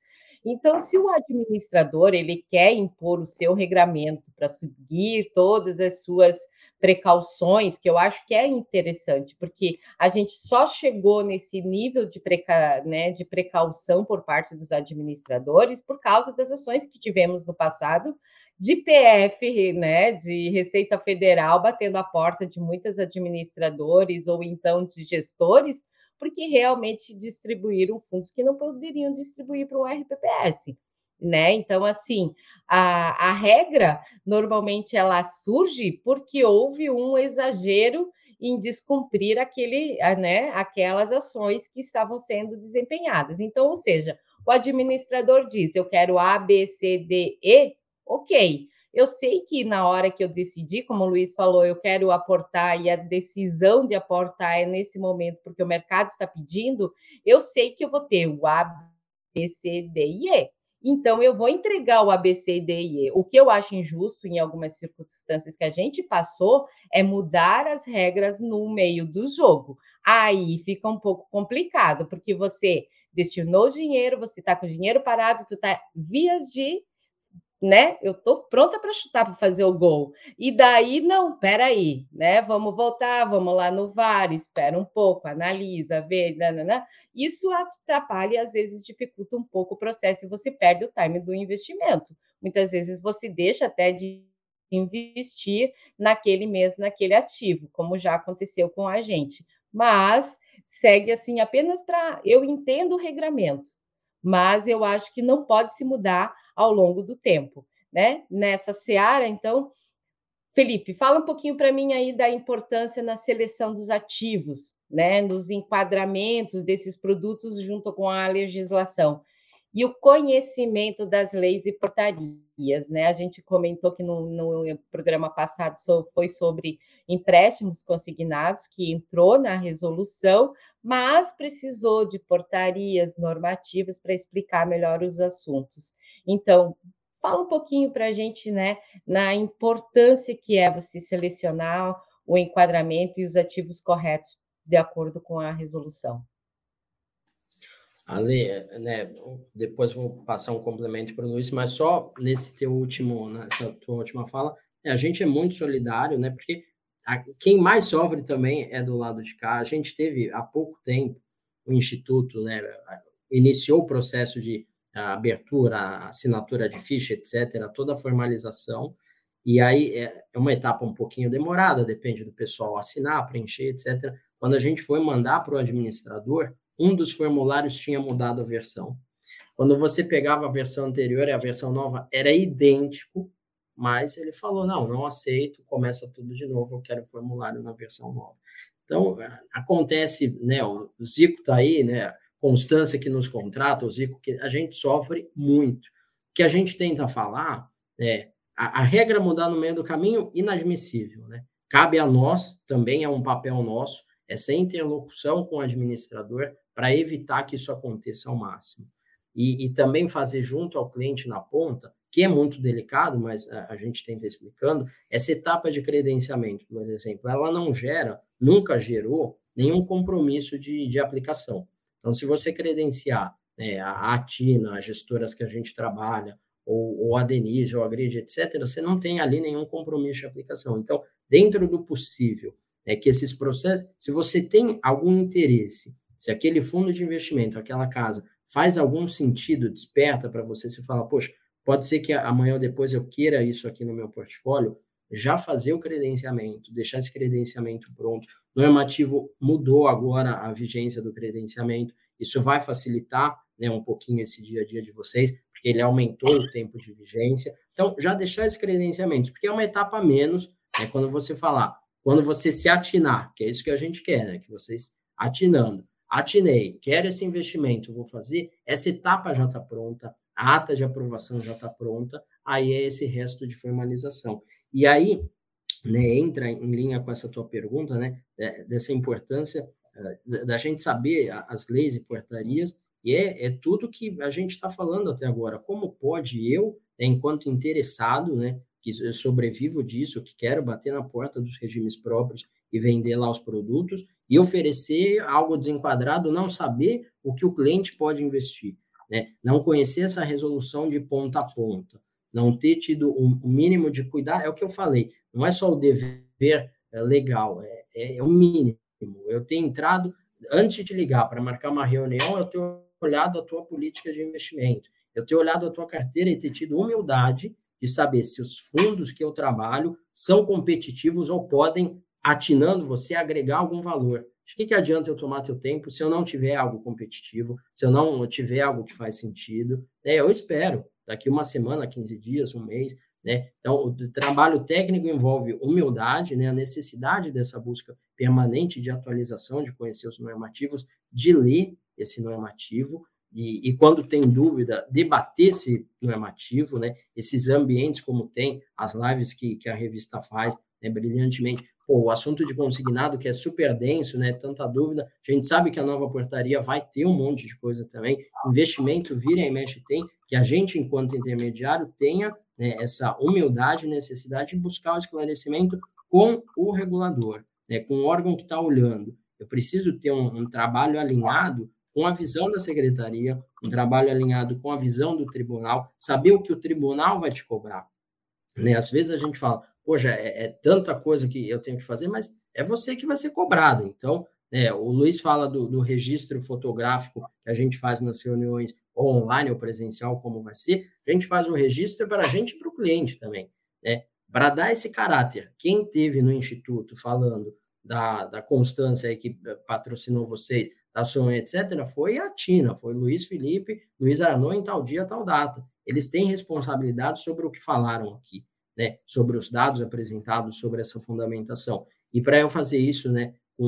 Então, se o administrador ele quer impor o seu regramento para seguir todas as suas precauções, que eu acho que é interessante, porque a gente só chegou nesse nível de, preca, né, de precaução por parte dos administradores por causa das ações que tivemos no passado de PF, né, de Receita Federal batendo a porta de muitos administradores ou então de gestores, porque realmente distribuíram fundos que não poderiam distribuir para o RPPS né? Então, assim, a, a regra normalmente ela surge porque houve um exagero em descumprir aquele, né, aquelas ações que estavam sendo desempenhadas. Então, ou seja, o administrador diz: eu quero A, B, C, D, E, ok. Eu sei que na hora que eu decidi, como o Luiz falou, eu quero aportar e a decisão de aportar é nesse momento, porque o mercado está pedindo, eu sei que eu vou ter o A, B, C, D e E. Então, eu vou entregar o ABC, D e E. O que eu acho injusto em algumas circunstâncias que a gente passou é mudar as regras no meio do jogo. Aí fica um pouco complicado, porque você destinou dinheiro, você está com dinheiro parado, tu está vias de né? Eu tô pronta para chutar para fazer o gol. E daí, não, peraí, né? Vamos voltar, vamos lá no VAR, espera um pouco, analisa, vê, nanana. Isso atrapalha e às vezes dificulta um pouco o processo e você perde o time do investimento. Muitas vezes você deixa até de investir naquele mês, naquele ativo, como já aconteceu com a gente. Mas segue assim apenas para. Eu entendo o regramento, mas eu acho que não pode se mudar ao longo do tempo, né? Nessa seara, então, Felipe, fala um pouquinho para mim aí da importância na seleção dos ativos, né? Nos enquadramentos desses produtos junto com a legislação. e o conhecimento das leis e portarias. Né? A gente comentou que no, no programa passado foi sobre empréstimos consignados, que entrou na resolução, mas precisou de portarias normativas para explicar melhor os assuntos. Então, fala um pouquinho para a gente né, na importância que é você selecionar o enquadramento e os ativos corretos de acordo com a resolução. Ale, né, depois vou passar um complemento para o Luiz, mas só nesse teu último, nessa tua última fala, né, a gente é muito solidário, né, porque a, quem mais sofre também é do lado de cá. A gente teve há pouco tempo o Instituto, né, iniciou o processo de abertura, assinatura de ficha, etc., toda a formalização, e aí é, é uma etapa um pouquinho demorada, depende do pessoal assinar, preencher, etc. Quando a gente foi mandar para o administrador, um dos formulários tinha mudado a versão. Quando você pegava a versão anterior e a versão nova, era idêntico, mas ele falou: não, não aceito, começa tudo de novo, eu quero o formulário na versão nova. Então, acontece, né? O Zico está aí, né? Constância que nos contrata, o Zico, que a gente sofre muito. O que a gente tenta falar é a, a regra mudar no meio do caminho, inadmissível, né? Cabe a nós, também é um papel nosso, essa interlocução com o administrador para evitar que isso aconteça ao máximo. E, e, também fazer junto ao cliente na ponta, que é muito delicado, mas a, a, gente tenta explicando, essa etapa de credenciamento, por exemplo, ela não gera, nunca gerou nenhum compromisso de, de aplicação. Então, se você credenciar né, a Atina, as gestoras que a gente trabalha, ou, ou a Denise, ou a Grid, etc., você não tem ali nenhum compromisso de aplicação. Então, dentro do possível, é que esses processos, se você tem algum interesse, se aquele fundo de investimento, aquela casa, faz algum sentido, desperta para você, você fala, poxa, pode ser que amanhã ou depois eu queira isso aqui no meu portfólio, já fazer o credenciamento, deixar esse credenciamento pronto. O normativo mudou agora a vigência do credenciamento, isso vai facilitar né, um pouquinho esse dia a dia de vocês, porque ele aumentou o tempo de vigência. Então, já deixar esse credenciamento, porque é uma etapa a menos, né, quando você falar, quando você se atinar, que é isso que a gente quer, né? Que vocês atinando. Atinei, quero esse investimento, vou fazer, essa etapa já está pronta, a ata de aprovação já está pronta, aí é esse resto de formalização. E aí, né, entra em linha com essa tua pergunta, né, dessa importância uh, da gente saber as leis e portarias, e é, é tudo que a gente está falando até agora. Como pode eu, enquanto interessado, né, que sobrevivo disso, que quero bater na porta dos regimes próprios e vender lá os produtos e oferecer algo desenquadrado, não saber o que o cliente pode investir, né? Não conhecer essa resolução de ponta a ponta, não ter tido um, um mínimo de cuidado, é o que eu falei, não é só o dever é, legal, é, é, é o mínimo. Eu tenho entrado, antes de ligar para marcar uma reunião, eu tenho olhado a tua política de investimento, eu tenho olhado a tua carteira e ter tido humildade de saber se os fundos que eu trabalho são competitivos ou podem, atinando você, agregar algum valor. De que, que adianta eu tomar teu tempo se eu não tiver algo competitivo, se eu não tiver algo que faz sentido? Né? Eu espero, daqui uma semana, 15 dias, um mês. Né? Então, o trabalho técnico envolve humildade, né? a necessidade dessa busca permanente de atualização, de conhecer os normativos, de ler esse normativo, e, e, quando tem dúvida, debater esse normativo, né? Esses ambientes como tem, as lives que, que a revista faz, né, brilhantemente. Pô, o assunto de consignado, que é super denso, né? Tanta dúvida. A gente sabe que a nova portaria vai ter um monte de coisa também. Investimento vira e mexe tem, que a gente, enquanto intermediário, tenha né, essa humildade e necessidade de buscar o esclarecimento com o regulador, né, com o órgão que está olhando. Eu preciso ter um, um trabalho alinhado com a visão da secretaria, um trabalho alinhado com a visão do tribunal, saber o que o tribunal vai te cobrar. Né? Às vezes a gente fala, poxa, é, é tanta coisa que eu tenho que fazer, mas é você que vai ser cobrado. Então, né, o Luiz fala do, do, registro fotográfico que a gente faz nas reuniões, ou online ou presencial, como vai ser. A gente faz o registro para a gente e para o cliente também. Né? Para dar esse caráter. Quem teve no Instituto falando da, da Constância aí que patrocinou vocês, da Sonha, etc., foi a Tina, foi Luiz Felipe, Luiz Arnaud em tal dia, tal data. Eles têm responsabilidade sobre o que falaram aqui, né? Sobre os dados apresentados, sobre essa fundamentação. E para eu fazer isso, né, com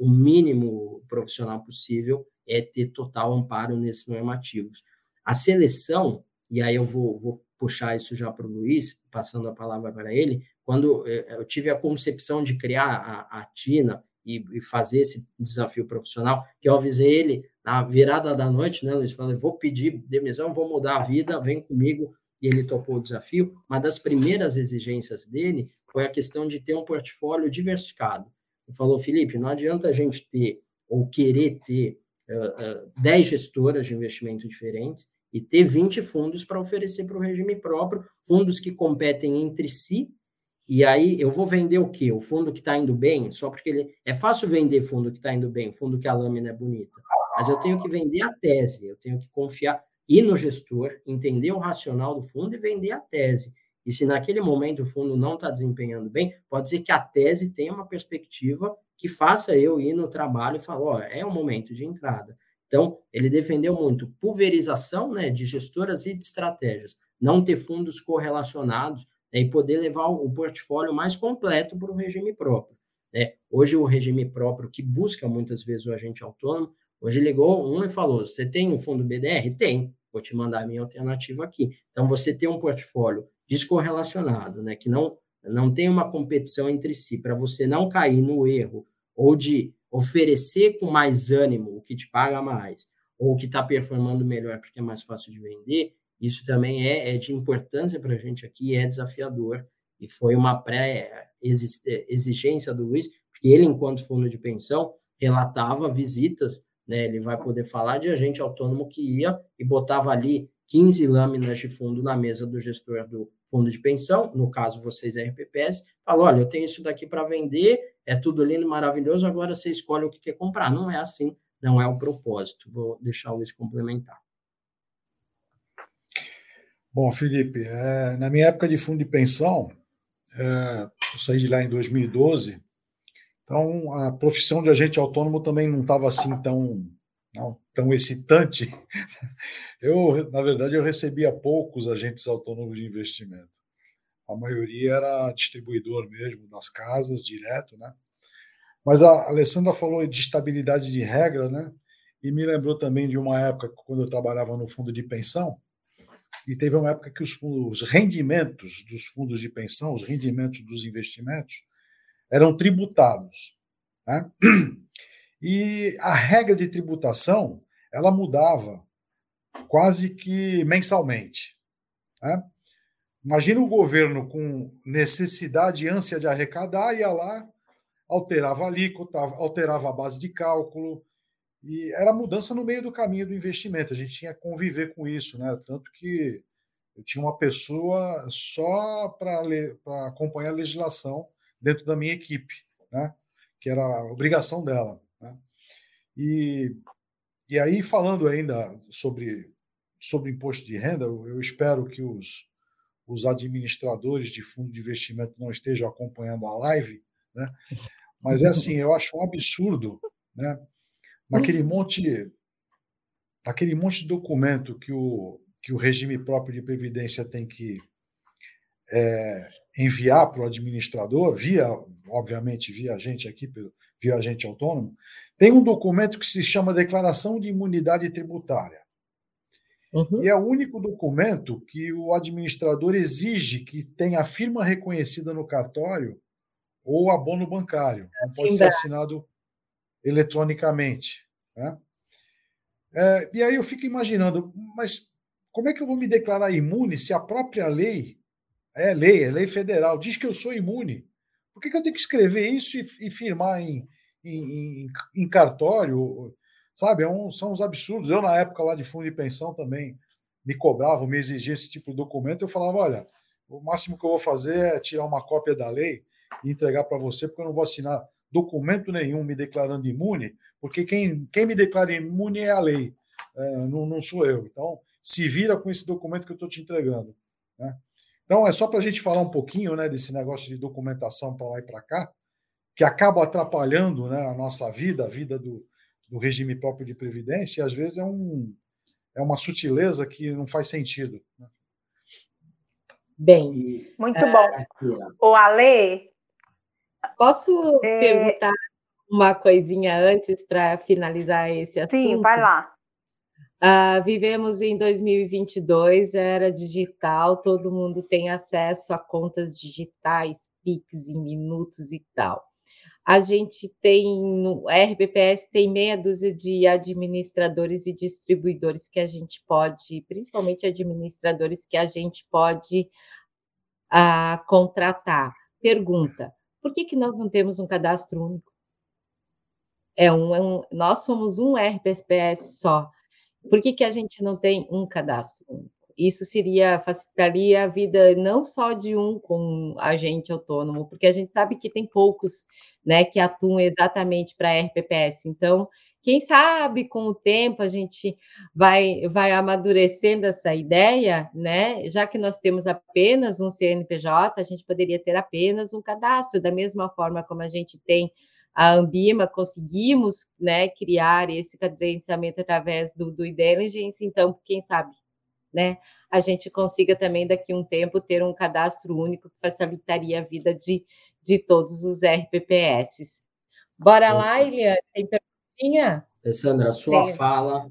o mínimo profissional possível, é ter total amparo nesses normativos. A seleção, e aí eu vou, vou puxar isso já para o Luiz, passando a palavra para ele, quando eh, eu tive a concepção de criar a, a Tina e, e, fazer esse desafio profissional, que eu avisei ele na virada da noite, né, Luiz? Falei, vou pedir demissão, vou mudar a vida, vem comigo. E ele topou o desafio. Uma das primeiras exigências dele foi a questão de ter um portfólio diversificado. Ele falou, Felipe, não adianta a gente ter ou querer ter 10 gestoras de investimento diferentes e ter 20 fundos para oferecer para o regime próprio, fundos que competem entre si. E aí eu vou vender o quê? O fundo que está indo bem, só porque ele. É fácil vender fundo que está indo bem, fundo que a lâmina é bonita. Mas eu tenho que vender a tese, eu tenho que confiar, ir no gestor, entender o racional do fundo e vender a tese. E se naquele momento o fundo não está desempenhando bem, pode ser que a tese tenha uma perspectiva que faça eu ir no trabalho e falar, ó, é o momento de entrada. Então, ele defendeu muito pulverização né, de gestoras e de estratégias, não ter fundos correlacionados né, e poder levar o portfólio mais completo para o regime próprio. Né? Hoje, o regime próprio, que busca muitas vezes o agente autônomo, hoje ligou um e falou: Você tem um fundo BDR? Tem, vou te mandar a minha alternativa aqui. Então, você tem um portfólio descorrelacionado, né, que não, não tem uma competição entre si, para você não cair no erro ou de oferecer com mais ânimo o que te paga mais, ou o que está performando melhor porque é mais fácil de vender, isso também é, é de importância para a gente aqui, é desafiador, e foi uma pré-exigência do Luiz, porque ele, enquanto fundo de pensão, relatava visitas, né, ele vai poder falar de agente autônomo que ia e botava ali 15 lâminas de fundo na mesa do gestor do fundo de pensão, no caso vocês RPPS, fala, olha, eu tenho isso daqui para vender, é tudo lindo, maravilhoso, agora você escolhe o que quer comprar. Não é assim, não é o propósito. Vou deixar o Luiz complementar. Bom, Felipe, é, na minha época de fundo de pensão, é, eu saí de lá em 2012, então a profissão de agente autônomo também não estava assim tão não, tão excitante, (laughs) eu, na verdade, eu recebia poucos agentes autônomos de investimento. A maioria era distribuidor mesmo, das casas, direto, né? Mas a Alessandra falou de estabilidade de regra, né? E me lembrou também de uma época quando eu trabalhava no fundo de pensão, e teve uma época que os, fundos, os rendimentos dos fundos de pensão, os rendimentos dos investimentos, eram tributados. Né? (clears throat) E a regra de tributação ela mudava quase que mensalmente. Né? Imagina o governo com necessidade e ânsia de arrecadar, ia lá, alterava a alíquota, alterava a base de cálculo, e era mudança no meio do caminho do investimento. A gente tinha que conviver com isso, né? Tanto que eu tinha uma pessoa só para acompanhar a legislação dentro da minha equipe, né? Que era a obrigação dela. E, e aí, falando ainda sobre, sobre imposto de renda, eu espero que os, os administradores de fundo de investimento não estejam acompanhando a live, né? mas é assim, eu acho um absurdo, né? naquele monte, naquele monte de documento que o, que o regime próprio de previdência tem que é, enviar para o administrador, via, obviamente, via a gente aqui, via agente autônomo, tem um documento que se chama Declaração de Imunidade Tributária. Uhum. E é o único documento que o administrador exige que tenha a firma reconhecida no cartório ou abono bancário. Não pode ser assinado eletronicamente. Né? É, e aí eu fico imaginando, mas como é que eu vou me declarar imune se a própria lei, é lei, é lei federal, diz que eu sou imune? Por que, que eu tenho que escrever isso e, e firmar em, em, em, em cartório? Sabe, é um, são uns absurdos. Eu, na época lá de fundo de pensão, também me cobravam, me exigia esse tipo de documento. Eu falava: olha, o máximo que eu vou fazer é tirar uma cópia da lei e entregar para você, porque eu não vou assinar documento nenhum me declarando imune, porque quem, quem me declara imune é a lei, é, não, não sou eu. Então, se vira com esse documento que eu estou te entregando. Né? Então, é só para a gente falar um pouquinho né, desse negócio de documentação para lá e para cá, que acaba atrapalhando né, a nossa vida, a vida do, do regime próprio de previdência, e às vezes é, um, é uma sutileza que não faz sentido. Né? Bem. Muito é, bom. O Ale. Posso é... perguntar uma coisinha antes para finalizar esse assunto? Sim, vai lá. Uh, vivemos em 2022, era digital, todo mundo tem acesso a contas digitais, PIX em minutos e tal. A gente tem, no RBPS tem meia dúzia de administradores e distribuidores que a gente pode, principalmente administradores que a gente pode uh, contratar. Pergunta: por que, que nós não temos um cadastro único? É um, é um, nós somos um RBPS só por que, que a gente não tem um cadastro único? Isso seria facilitaria a vida não só de um com agente autônomo, porque a gente sabe que tem poucos, né, que atuam exatamente para RPPS. Então, quem sabe com o tempo a gente vai vai amadurecendo essa ideia, né? Já que nós temos apenas um CNPJ, a gente poderia ter apenas um cadastro, da mesma forma como a gente tem a Ambima conseguimos né, criar esse cadenciamento através do, do então, quem sabe, né, a gente consiga também daqui a um tempo ter um cadastro único que facilitaria a vida de, de todos os RPPS. Bora Nossa. lá, Eliane, tem perguntinha? Alessandra, a sua tem. fala,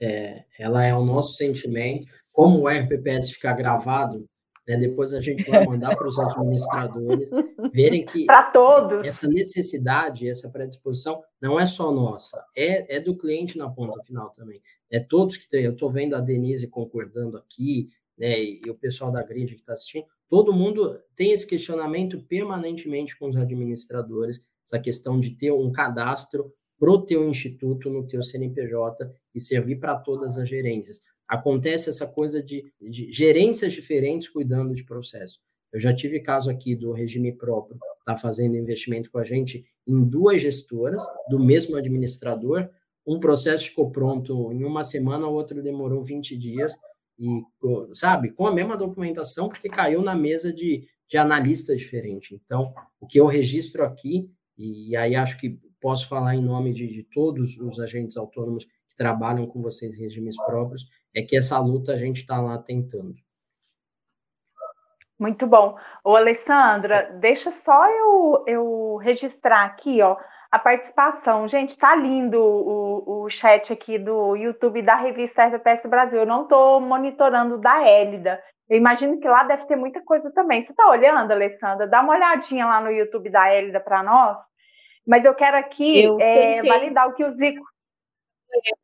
é, ela é o nosso sentimento. Como o RPPS fica gravado, né? Depois a gente vai mandar para os administradores verem que todos. essa necessidade, essa predisposição não é só nossa, é, é do cliente na ponta final também. É todos que tem. Eu estou vendo a Denise concordando aqui, né, e, e o pessoal da grid que está assistindo. Todo mundo tem esse questionamento permanentemente com os administradores, essa questão de ter um cadastro para o teu instituto no teu CNPJ e servir para todas as gerências acontece essa coisa de, de gerências diferentes cuidando de processo. Eu já tive caso aqui do regime próprio, está fazendo investimento com a gente em duas gestoras, do mesmo administrador. Um processo ficou pronto em uma semana, o outro demorou 20 dias, e, sabe, com a mesma documentação, porque caiu na mesa de, de analista diferente. Então, o que eu registro aqui, e aí acho que posso falar em nome de, de todos os agentes autônomos que trabalham com vocês em regimes próprios, é que essa luta a gente está lá tentando. Muito bom. Ô, Alessandra, deixa só eu, eu registrar aqui, ó, a participação. Gente, tá lindo o, o chat aqui do YouTube da revista RPS Brasil. Eu não estou monitorando da Hélida. Eu imagino que lá deve ter muita coisa também. Você está olhando, Alessandra? Dá uma olhadinha lá no YouTube da Hélida para nós. Mas eu quero aqui eu é, validar o que o Zico.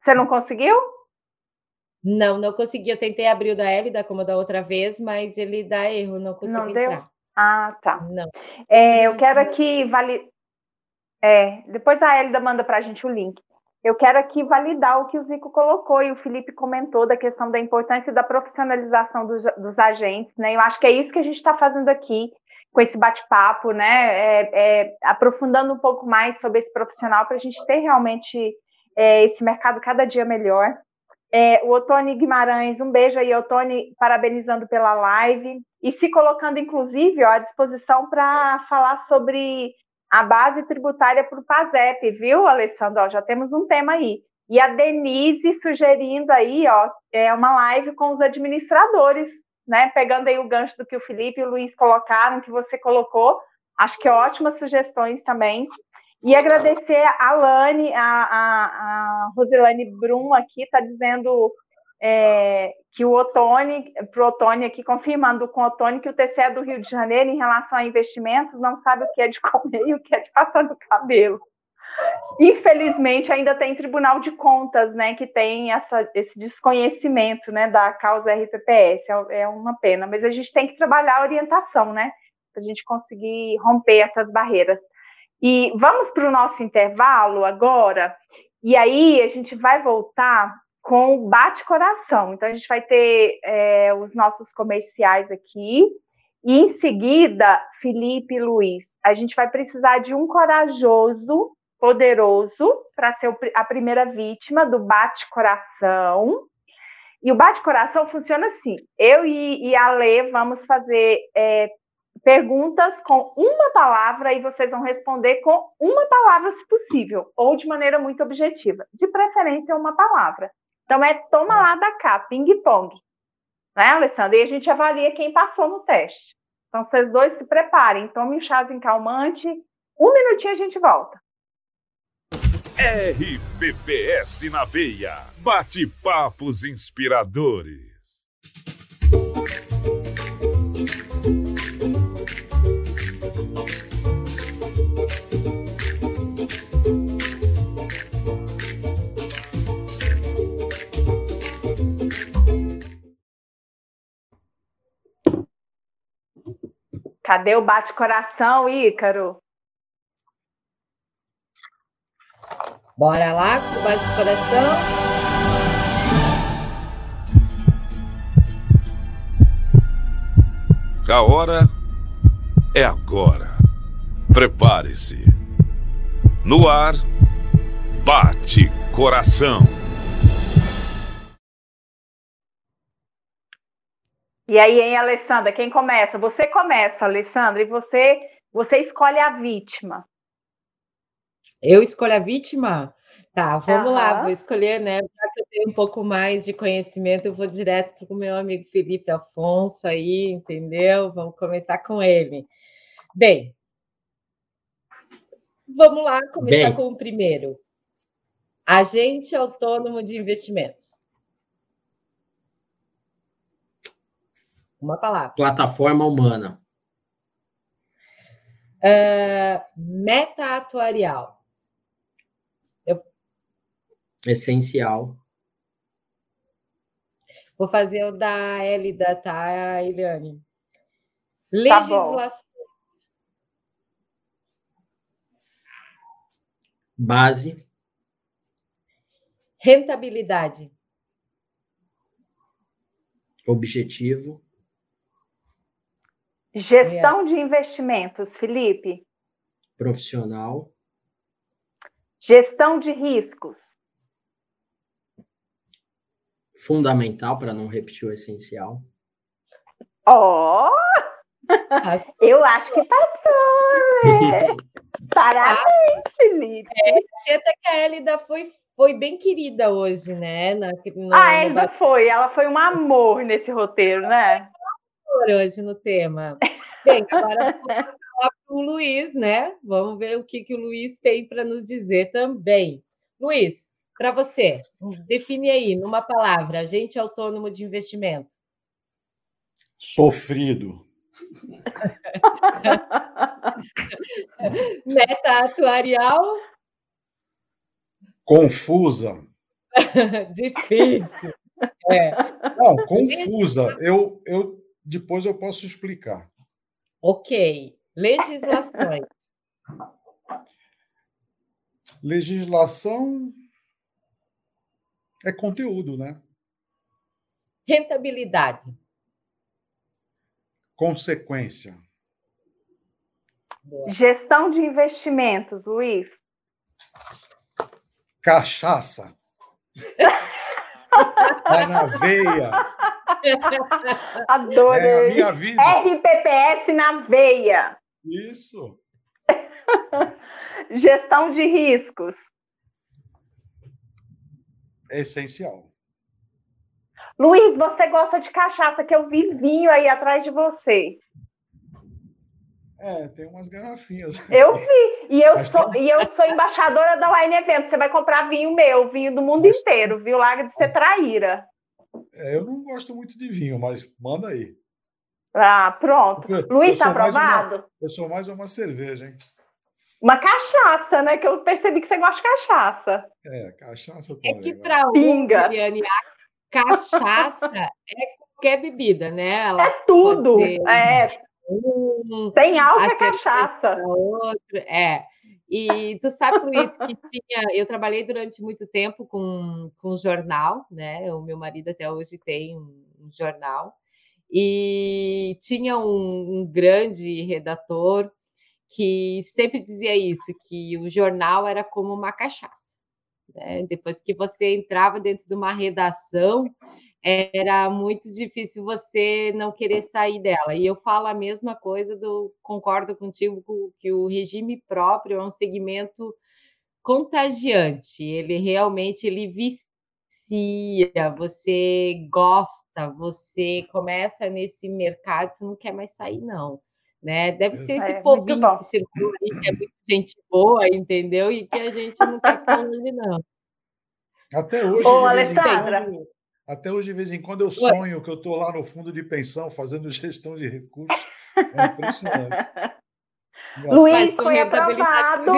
Você não conseguiu? Não, não consegui. Eu tentei abrir o da Hélida como da outra vez, mas ele dá erro, não consegui não deu? entrar. Ah, tá. Não. É, eu quero aqui validar. É, depois a Hélida manda para a gente o link. Eu quero aqui validar o que o Zico colocou e o Felipe comentou da questão da importância da profissionalização dos, dos agentes, né? Eu acho que é isso que a gente está fazendo aqui com esse bate-papo, né? É, é, aprofundando um pouco mais sobre esse profissional para a gente ter realmente é, esse mercado cada dia melhor. É, o Otone Guimarães, um beijo aí, Otone, parabenizando pela live e se colocando, inclusive, ó, à disposição para falar sobre a base tributária para o PASEP, viu, Alessandro? Ó, já temos um tema aí. E a Denise sugerindo aí, ó, é uma live com os administradores, né? Pegando aí o gancho do que o Felipe e o Luiz colocaram, que você colocou. Acho que ótimas sugestões também. E agradecer a Lani, a, a, a Rosilane Brum aqui, está dizendo é, que o Otone, para o Otone aqui, confirmando com o Otone que o TCE do Rio de Janeiro, em relação a investimentos, não sabe o que é de comer e o que é de passar no cabelo. Infelizmente, ainda tem Tribunal de Contas, né, que tem essa, esse desconhecimento, né, da causa RPPS, é, é uma pena, mas a gente tem que trabalhar a orientação, né, para a gente conseguir romper essas barreiras. E vamos para o nosso intervalo agora, e aí a gente vai voltar com o bate-coração. Então, a gente vai ter é, os nossos comerciais aqui, e em seguida, Felipe e Luiz, a gente vai precisar de um corajoso, poderoso, para ser a primeira vítima do bate-coração. E o bate-coração funciona assim: eu e, a Lê vamos fazer é, perguntas com uma palavra e vocês vão responder com uma palavra, se possível, ou de maneira muito objetiva. De preferência, uma palavra. Então, é toma lá da cá, ping-pong. Né, Alessandra? E a gente avalia quem passou no teste. Então, vocês dois se preparem, tomem um chazinho calmante. Um minutinho a gente volta. RPPS na veia. Bate-papos inspiradores. Cadê o bate-coração, Ícaro? Bora lá com o bate-coração. A hora é agora. Prepare-se. No ar, bate coração. E aí, hein, Alessandra, quem começa? Você começa, Alessandra, e você, você escolhe a vítima. Eu escolho a vítima? Tá, vamos uhum. lá, vou escolher, né? Já que eu tenho um pouco mais de conhecimento, eu vou direto para o meu amigo Felipe Afonso aí, entendeu? Vamos começar com ele. Bem, vamos lá começar Bem. com o primeiro. Agente autônomo de investimentos. Uma palavra. Plataforma humana. Uh, meta atuarial. Eu... Essencial. Vou fazer o da Elida, tá, Eliane? Legislações. Tá Base. Rentabilidade. Objetivo. Gestão de investimentos, Felipe. Profissional. Gestão de riscos. Fundamental para não repetir o essencial. Ó! Oh! (laughs) Eu acho que passou! (laughs) Parabéns, Felipe! É, até que a Elida foi, foi bem querida hoje, né? Na, no, a Elida foi, ela foi um amor nesse roteiro, né? Hoje no tema. Bem, agora vamos falar para o Luiz, né? Vamos ver o que, que o Luiz tem para nos dizer também. Luiz, para você, define aí, numa palavra, agente autônomo de investimento. Sofrido. (laughs) Meta atuarial? Confusa. (laughs) Difícil. É. Não, confusa. Eu, eu depois eu posso explicar. Ok. Legislações. Legislação é conteúdo, né? Rentabilidade. Consequência. Boa. Gestão de investimentos, Luiz. Cachaça. (laughs) Vai na veia. Adorei. É a minha vida. RPPS na veia. Isso. (laughs) Gestão de riscos. É essencial. Luiz, você gosta de cachaça, que eu vi vinho aí atrás de você. É, tem umas garrafinhas. Eu vi. E eu, sou, e eu sou embaixadora da Wine Event. Você vai comprar vinho meu, vinho do mundo mas... inteiro, viu? Larga de ser traíra. É, eu não gosto muito de vinho, mas manda aí. Ah, pronto. Eu, Luiz, tá aprovado? Uma, eu sou mais uma cerveja, hein? Uma cachaça, né? Que eu percebi que você gosta de cachaça. É, cachaça também. É que para o Viviane, a cachaça é qualquer bebida, né? Ela é tudo. É. Um, Tem álcool é cachaça. Outro, é. E tu sabe, Luiz, que tinha. Eu trabalhei durante muito tempo com, com jornal, né? O meu marido até hoje tem um, um jornal. E tinha um, um, grande redator que sempre dizia isso: que o jornal era como uma cachaça. Né? Depois que você entrava dentro de uma redação, era muito difícil você não querer sair dela. E eu falo a mesma coisa do concordo contigo que o regime próprio é um segmento contagiante. Ele realmente ele vicia, você gosta, você começa nesse mercado, tu não quer mais sair não. né? Deve ser esse é, povinho que circula aí, que é muita gente boa, entendeu? E que a gente não está falando, não. Até hoje, Ô, Alessandra. Até hoje, de vez em quando, eu sonho que eu estou lá no fundo de pensão fazendo (laughs) gestão de recursos. É impressionante. Luiz foi aprovado.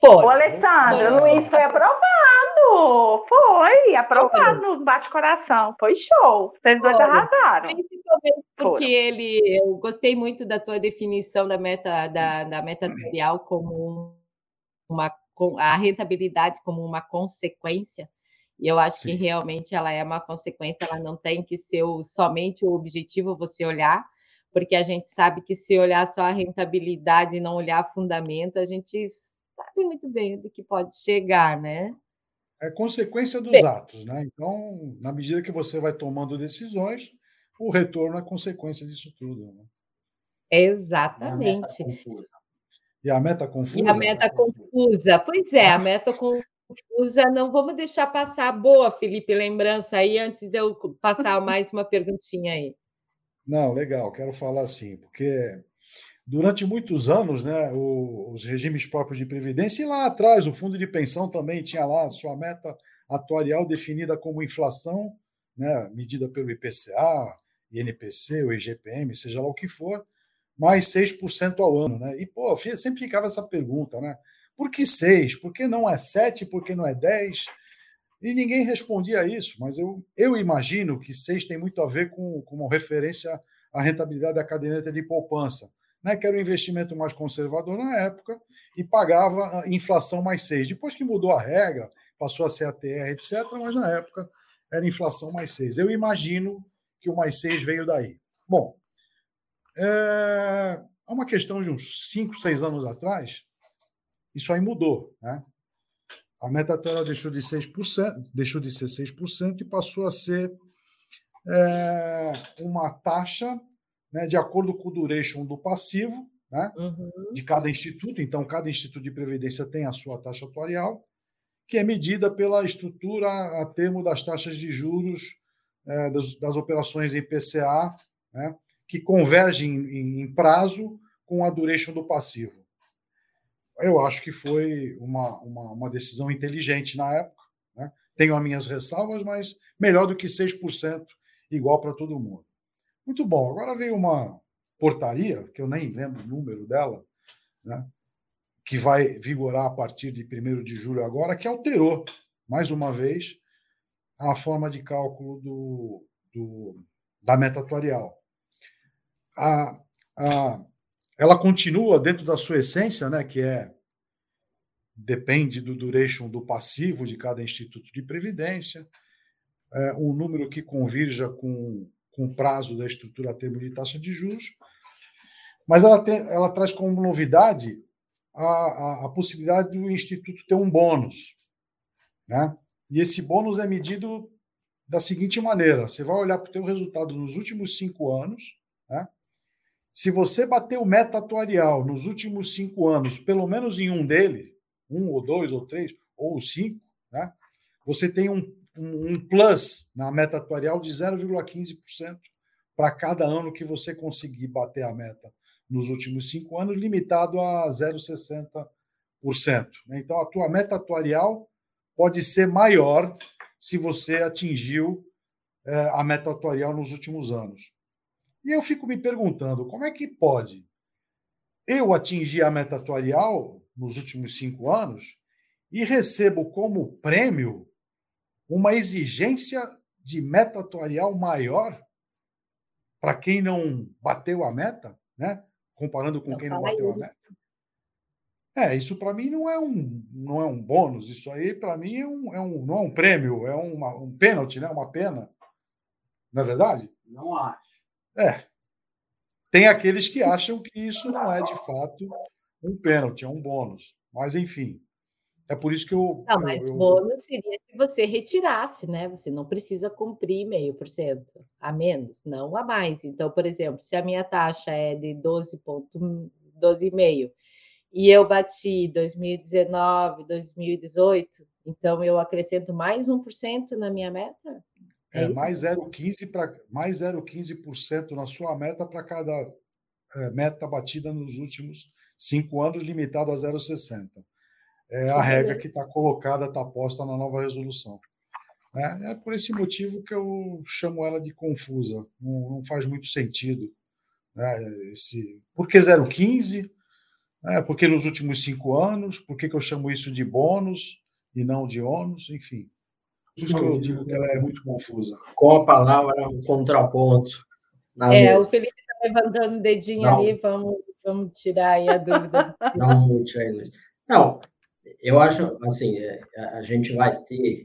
Foi. Ô, Alessandra, foi. Luiz foi aprovado. Foi, aprovado no bate-coração. Foi show. Vocês dois arrasaram. Principalmente porque ele, eu gostei muito da tua definição da meta da, da meta como uma a rentabilidade como uma consequência. E eu acho Sim. que realmente ela é uma consequência, ela não tem que ser o, somente o objetivo você olhar, porque a gente sabe que se olhar só a rentabilidade e não olhar fundamento, a gente sabe muito bem do que pode chegar, né? É consequência dos Bem. atos, né? Então, na medida que você vai tomando decisões, o retorno é consequência disso tudo. Né? Exatamente. E a meta confusa? E a meta confusa. Pois é, a meta confusa. Não vamos deixar passar. Boa, Felipe, lembrança aí, antes de eu passar (laughs) mais uma perguntinha aí. Não, legal, quero falar assim, porque durante muitos anos, né, os regimes próprios de previdência, e lá atrás o fundo de pensão também tinha lá a sua meta atuarial definida como inflação, né, medida pelo IPCA, INPC, o IGPM, seja lá o que for, mais 6% ao ano. Né? E, pô, sempre ficava essa pergunta, né? Por que 6? Por que não é 7? Por que não é 10? E ninguém respondia isso, mas eu, eu imagino que 6 tem muito a ver com, com uma referência à rentabilidade da caderneta de poupança né, que era um investimento mais conservador na época, e pagava inflação mais 6. Depois que mudou a regra, passou a ser a TR, etc., mas na época era inflação mais 6. Eu imagino que o mais 6 veio daí. Bom, é, uma questão de uns 5, 6 anos atrás, isso aí mudou. Né? A meta tela deixou de 6%, deixou de ser 6% e passou a ser é, uma taxa né, de acordo com o duration do passivo né, uhum. de cada instituto. Então, cada instituto de previdência tem a sua taxa atuarial, que é medida pela estrutura a termo das taxas de juros é, das, das, operações em PCA, né, que convergem em, em prazo com a duration do passivo. Eu acho que foi uma, uma, uma decisão inteligente na época. Né? Tenho as minhas ressalvas, mas melhor do que 6% igual para todo mundo. Muito bom. Agora veio uma portaria, que eu nem lembro o número dela, né, que vai vigorar a partir de 1 de julho agora, que alterou, mais uma vez, a forma de cálculo do, do da meta atuarial. A, a, ela continua dentro da sua essência, né, que é depende do duration do passivo de cada instituto de previdência, é, um número que convirja com com o prazo da estrutura a termo de taxa de juros, mas ela, tem, ela traz como novidade a, a, a, possibilidade do Instituto ter um bônus. Né? E esse bônus é medido da seguinte maneira: você vai olhar para o teu resultado nos últimos cinco anos, né? se você bater o meta atuarial nos últimos cinco anos, pelo menos em um dele, um ou dois ou três ou cinco, né? você tem um, um, plus na meta atuarial de 0,15% para cada ano que você conseguir bater a meta nos últimos cinco anos, limitado a 0,60%. Né? Então, a tua meta atuarial pode ser maior se você atingiu é, a meta atuarial nos últimos anos. E eu fico me perguntando, como é que pode eu atingir a meta atuarial nos últimos cinco anos e recebo como prêmio uma exigência de meta atuarial maior para quem não bateu a meta, né? comparando com não quem não bateu isso. a meta. É, isso para mim não é um não é um bônus, isso aí para mim é um, é um não é um prêmio, é uma, um pênalti, né? Uma pena. Não é verdade? Não acho. É. Tem aqueles que acham que isso não é de fato um pênalti, é um bônus. Mas enfim, é por isso que eu. Não, mas eu, bônus seria se você retirasse, né? Você não precisa cumprir meio por cento a menos, não a mais. Então, por exemplo, se a minha taxa é de 12,5 12 e eu bati 2019, 2018, então eu acrescento mais 1% na minha meta? É, é mais 0,15 para mais 0,15% na sua meta para cada é, meta batida nos últimos cinco anos, limitado a 0,60. É a regra que está colocada, está posta na nova resolução. É, é, por esse motivo que eu chamo ela de confusa. Não, não faz muito sentido. Né? Esse, por que 0,15? É, porque nos últimos cinco anos? Por que, que eu chamo isso de bônus e não de ônus? Enfim. Por isso que eu digo que ela é muito confusa. Com a palavra um contraponto. é, mesa. o Felipe levantando o dedinho não. ali, vamos, vamos tirar aí a dúvida. (laughs) Não, muito aí, Luiz. Não, eu acho assim, é, a gente vai ter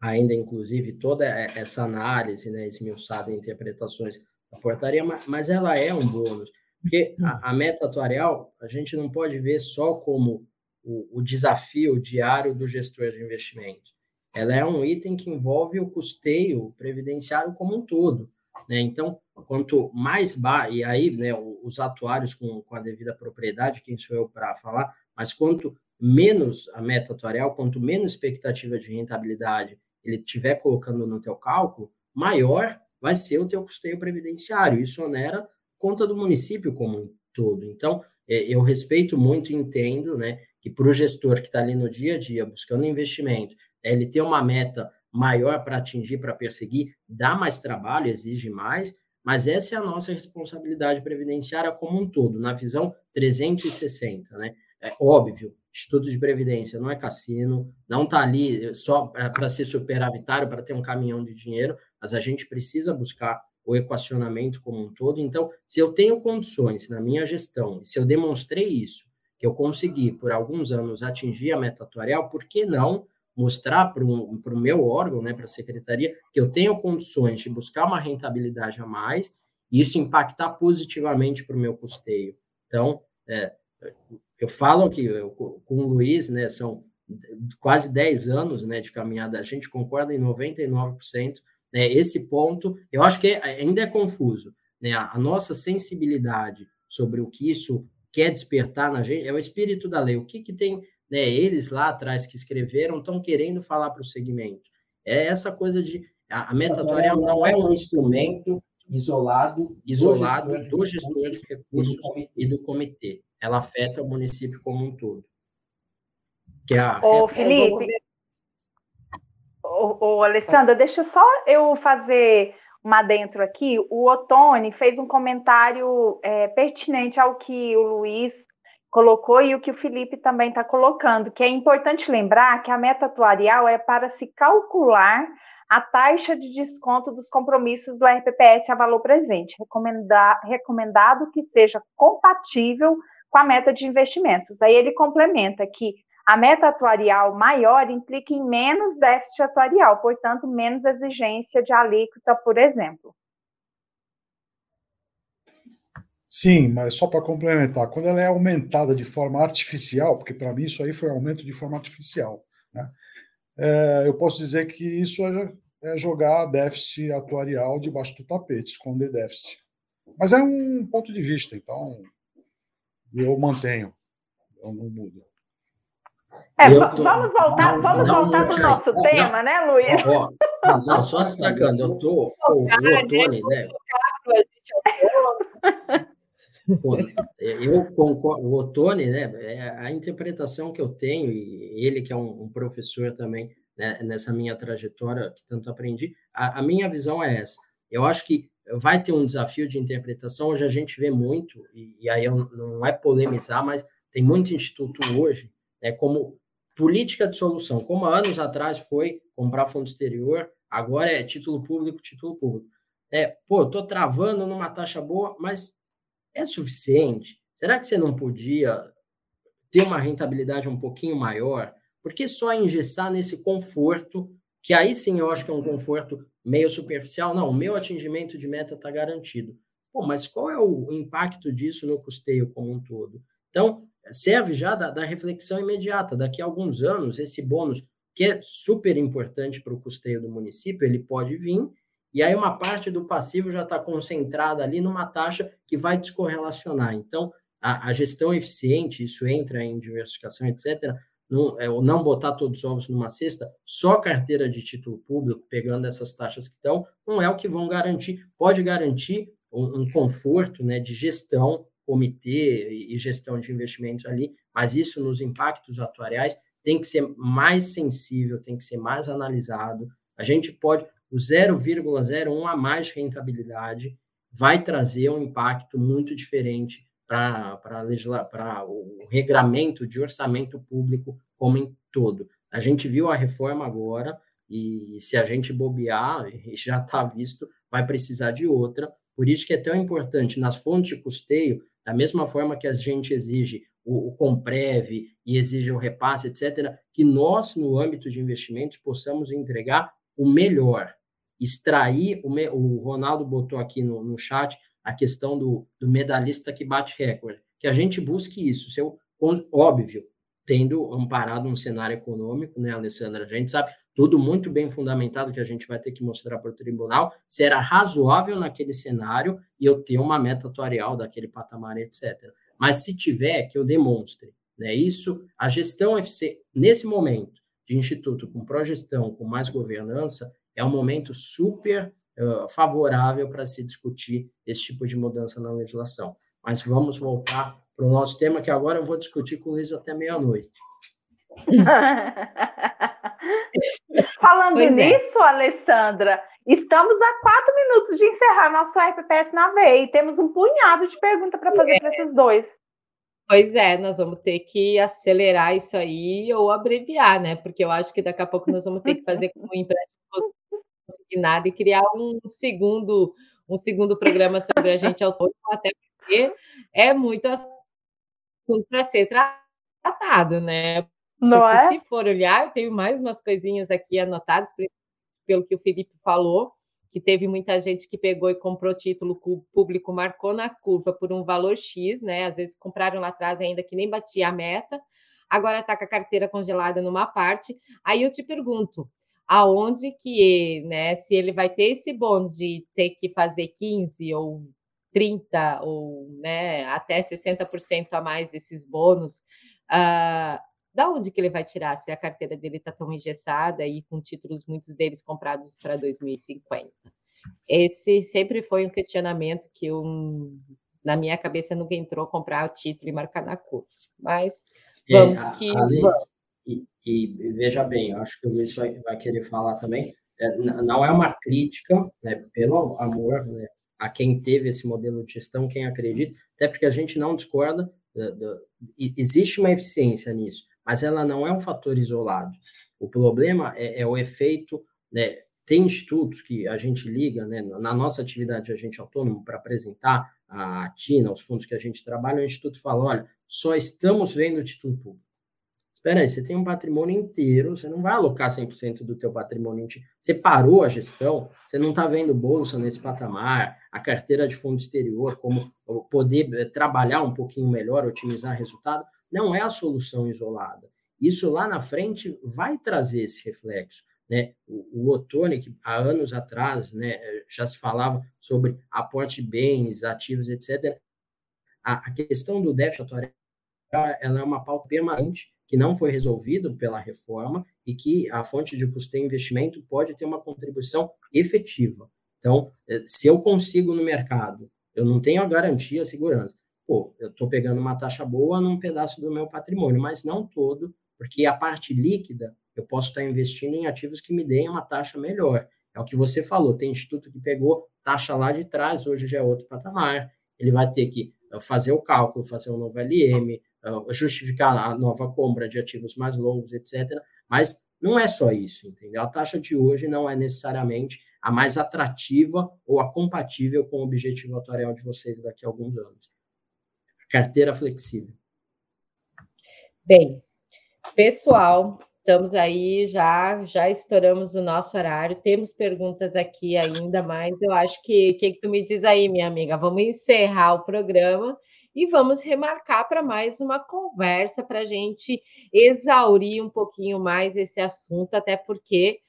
ainda, inclusive, toda essa análise, né, esmiuçada em interpretações da portaria, mas, mas ela é um bônus. Porque a, a, meta atuarial, a gente não pode ver só como o, o desafio diário do gestor de investimento. Ela é um item que envolve o custeio previdenciário como um todo. Né? Então, quanto mais ba e aí né, os atuários com, com a devida propriedade, quem sou eu para falar, mas quanto menos a meta atuarial, quanto menos expectativa de rentabilidade ele estiver colocando no teu cálculo, maior vai ser o teu custeio previdenciário. Isso onera conta do município como um todo. Então, é, eu respeito muito e entendo né, que para o gestor que está ali no dia a dia buscando investimento, ele ter uma meta maior para atingir, para perseguir, dá mais trabalho, exige mais, mas essa é a nossa responsabilidade previdenciária como um todo, na visão 360, né? É óbvio, Instituto de Previdência não é cassino, não está ali só para ser superavitário, para ter um caminhão de dinheiro, mas a gente precisa buscar o equacionamento como um todo. Então, se eu tenho condições na minha gestão, se eu demonstrei isso, que eu consegui por alguns anos atingir a meta atuarial, por que não mostrar para o meu órgão, né, para a secretaria, que eu tenho condições de buscar uma rentabilidade a mais e isso impactar positivamente para o meu custeio? Então, é, eu falo que eu, com o Luiz, né, são quase 10 anos né, de caminhada, a gente concorda em 99%. Né, esse ponto, eu acho que ainda é confuso. Né, a, a nossa sensibilidade sobre o que isso quer despertar na gente é o espírito da lei. O que, que tem né, eles lá atrás que escreveram estão querendo falar para o segmento? É essa coisa de a, a metatorial não é um instrumento isolado, isolado do gestor de recursos e do comitê ela afeta o município como um todo. Que é a, Ô, é, Felipe, ô, ô, Alessandra, deixa só eu fazer uma dentro aqui. O Otone fez um comentário é, pertinente ao que o Luiz colocou e o que o Felipe também está colocando, que é importante lembrar que a meta atuarial é para se calcular a taxa de desconto dos compromissos do RPPS a valor presente, recomenda, recomendado que seja compatível com a meta de investimentos. Aí ele complementa que a meta atuarial maior implica em menos déficit atuarial, portanto, menos exigência de alíquota, por exemplo. Sim, mas só para complementar, quando ela é aumentada de forma artificial, porque para mim isso aí foi aumento de forma artificial, né? é, eu posso dizer que isso é, é jogar déficit atuarial debaixo do tapete, esconder déficit. Mas é um ponto de vista, então eu mantenho, eu não mudo. É, tô... vamos voltar, não, vamos não, voltar para o nosso não, tema, né, Luiz? Ó, ó, só destacando, eu tô, o Otone, né? Eu concordo, o Otone, né? É a interpretação que eu tenho, e ele que é um, um professor também né, nessa minha trajetória que tanto aprendi, a, a minha visão é essa. Eu acho que vai ter um desafio de interpretação. Hoje a gente vê muito, e, e aí eu, não é polemizar, mas tem muito instituto hoje, né, como política de solução, como anos atrás foi comprar fundo exterior, agora é título público, título público. É, pô, tô travando numa taxa boa, mas é suficiente? Será que você não podia ter uma rentabilidade um pouquinho maior? Por que só engessar nesse conforto, que aí sim eu acho que é um conforto meio superficial, não, o meu atingimento de meta está garantido. Pô, mas qual é o impacto disso no custeio como um todo? Então, serve já da, da reflexão imediata. Daqui a alguns anos, esse bônus, que é super importante para o custeio do município, ele pode vir, e aí uma parte do passivo já está concentrada ali numa taxa que vai descorrelacionar. Então, a, a gestão eficiente, isso entra em diversificação, etc., não, é, não botar todos os ovos numa cesta, só carteira de título público, pegando essas taxas que estão, não é o que vão garantir. Pode garantir um, um conforto né, de gestão, comitê e gestão de investimentos ali, mas isso nos impactos atuariais tem que ser mais sensível, tem que ser mais analisado. A gente pode, o 0,01 a mais de rentabilidade vai trazer um impacto muito diferente para o regramento de orçamento público como em todo. A gente viu a reforma agora, e se a gente bobear, (laughs) já está visto, vai precisar de outra. Por isso que é tão importante nas fontes de custeio, da mesma forma que a gente exige o, o Comprev e exige o repasse, etc., que nós, no âmbito de investimentos, possamos entregar o melhor, extrair, o, o Ronaldo botou aqui no, no chat, a questão do, do medalhista que bate recorde, que a gente busque isso, seu, óbvio, tendo amparado um cenário econômico, né, Alessandra? A gente sabe tudo muito bem fundamentado que a gente vai ter que mostrar para o tribunal, será razoável naquele cenário e eu ter uma meta atuarial daquele patamar, etc. Mas se tiver, que eu demonstre. Né? Isso, a gestão FC, nesse momento de instituto com progestão, com mais governança, é um momento super favorável para se discutir esse tipo de mudança na legislação. Mas vamos voltar para o nosso tema, que agora eu vou discutir com o Luiz até meia-noite. (laughs) Falando pois é. nisso, é. Alessandra, estamos a quatro minutos de encerrar nosso RPPS na veia e temos um punhado de perguntas para fazer é. para esses dois. Pois é, nós vamos ter que acelerar isso aí ou abreviar, né? Porque eu acho que daqui a pouco nós vamos ter que fazer com o e criar um segundo um segundo programa sobre a gente até porque é muito assunto para ser tratado, né? Não é? Se for olhar, eu tenho mais umas coisinhas aqui anotadas pelo que o Felipe falou, que teve muita gente que pegou e comprou título público, marcou na curva por um valor X, né? Às vezes compraram lá atrás ainda que nem batia a meta, agora está com a carteira congelada numa parte. Aí eu te pergunto, aonde que, né, se ele vai ter esse bônus de ter que fazer 15 ou 30 ou, né, até 60% a mais desses bônus, uh, da onde que ele vai tirar se a carteira dele está tão engessada e com títulos, muitos deles comprados para 2050? Esse sempre foi um questionamento que na minha cabeça nunca entrou comprar o título e marcar na curva. Mas é, vamos é, que. vamos. E, veja bem, acho que o Luiz vai, vai querer falar também. É, não é uma crítica, né, pelo amor né, a quem teve esse modelo de gestão, quem acredita, até porque a gente não discorda, do, existe uma eficiência nisso, mas ela não é um fator isolado. O problema é, é o efeito. Né, tem institutos que a gente liga, né, na nossa atividade de agente autônomo, para apresentar a TINA, os fundos que a gente trabalha, o instituto fala: olha, só estamos vendo o título público. Espera aí, você tem um patrimônio inteiro, você não vai alocar 100% do teu patrimônio. Você parou a gestão, você não está vendo bolsa nesse patamar, a carteira de fundo exterior, como poder eh, trabalhar um pouquinho melhor, otimizar resultado, não é a solução isolada. Isso lá na frente vai trazer esse reflexo. Né? O, o Otone, que há anos atrás né, já se falava sobre aporte de bens, ativos, etc., a, a questão do déficit atuarial ela é uma pauta permanente que não foi resolvido pela reforma e que a fonte de custeio investimento pode ter uma contribuição efetiva. Então, eh, se eu consigo no mercado, eu não tenho a garantia, a segurança. Pô, eu estou pegando uma taxa boa num pedaço do meu patrimônio, mas não todo, porque a parte líquida eu posso estar investindo em ativos que me deem uma taxa melhor. É o que você falou, tem instituto que pegou taxa lá de trás, hoje já é outro patamar. Ele vai ter que eh, fazer o cálculo, fazer um novo LM, justificar a nova compra de ativos mais longos, etc. Mas não é só isso, entendeu? A taxa de hoje não é necessariamente a mais atrativa ou a compatível com o objetivo atuarial de vocês daqui a alguns anos. Carteira flexível. Bem, pessoal, estamos aí já, já estouramos o nosso horário. Temos perguntas aqui ainda, mas eu acho que o que, que tu me diz aí, minha amiga? Vamos encerrar o programa e vamos remarcar para mais uma conversa para a gente exaurir um pouquinho mais esse assunto, até porque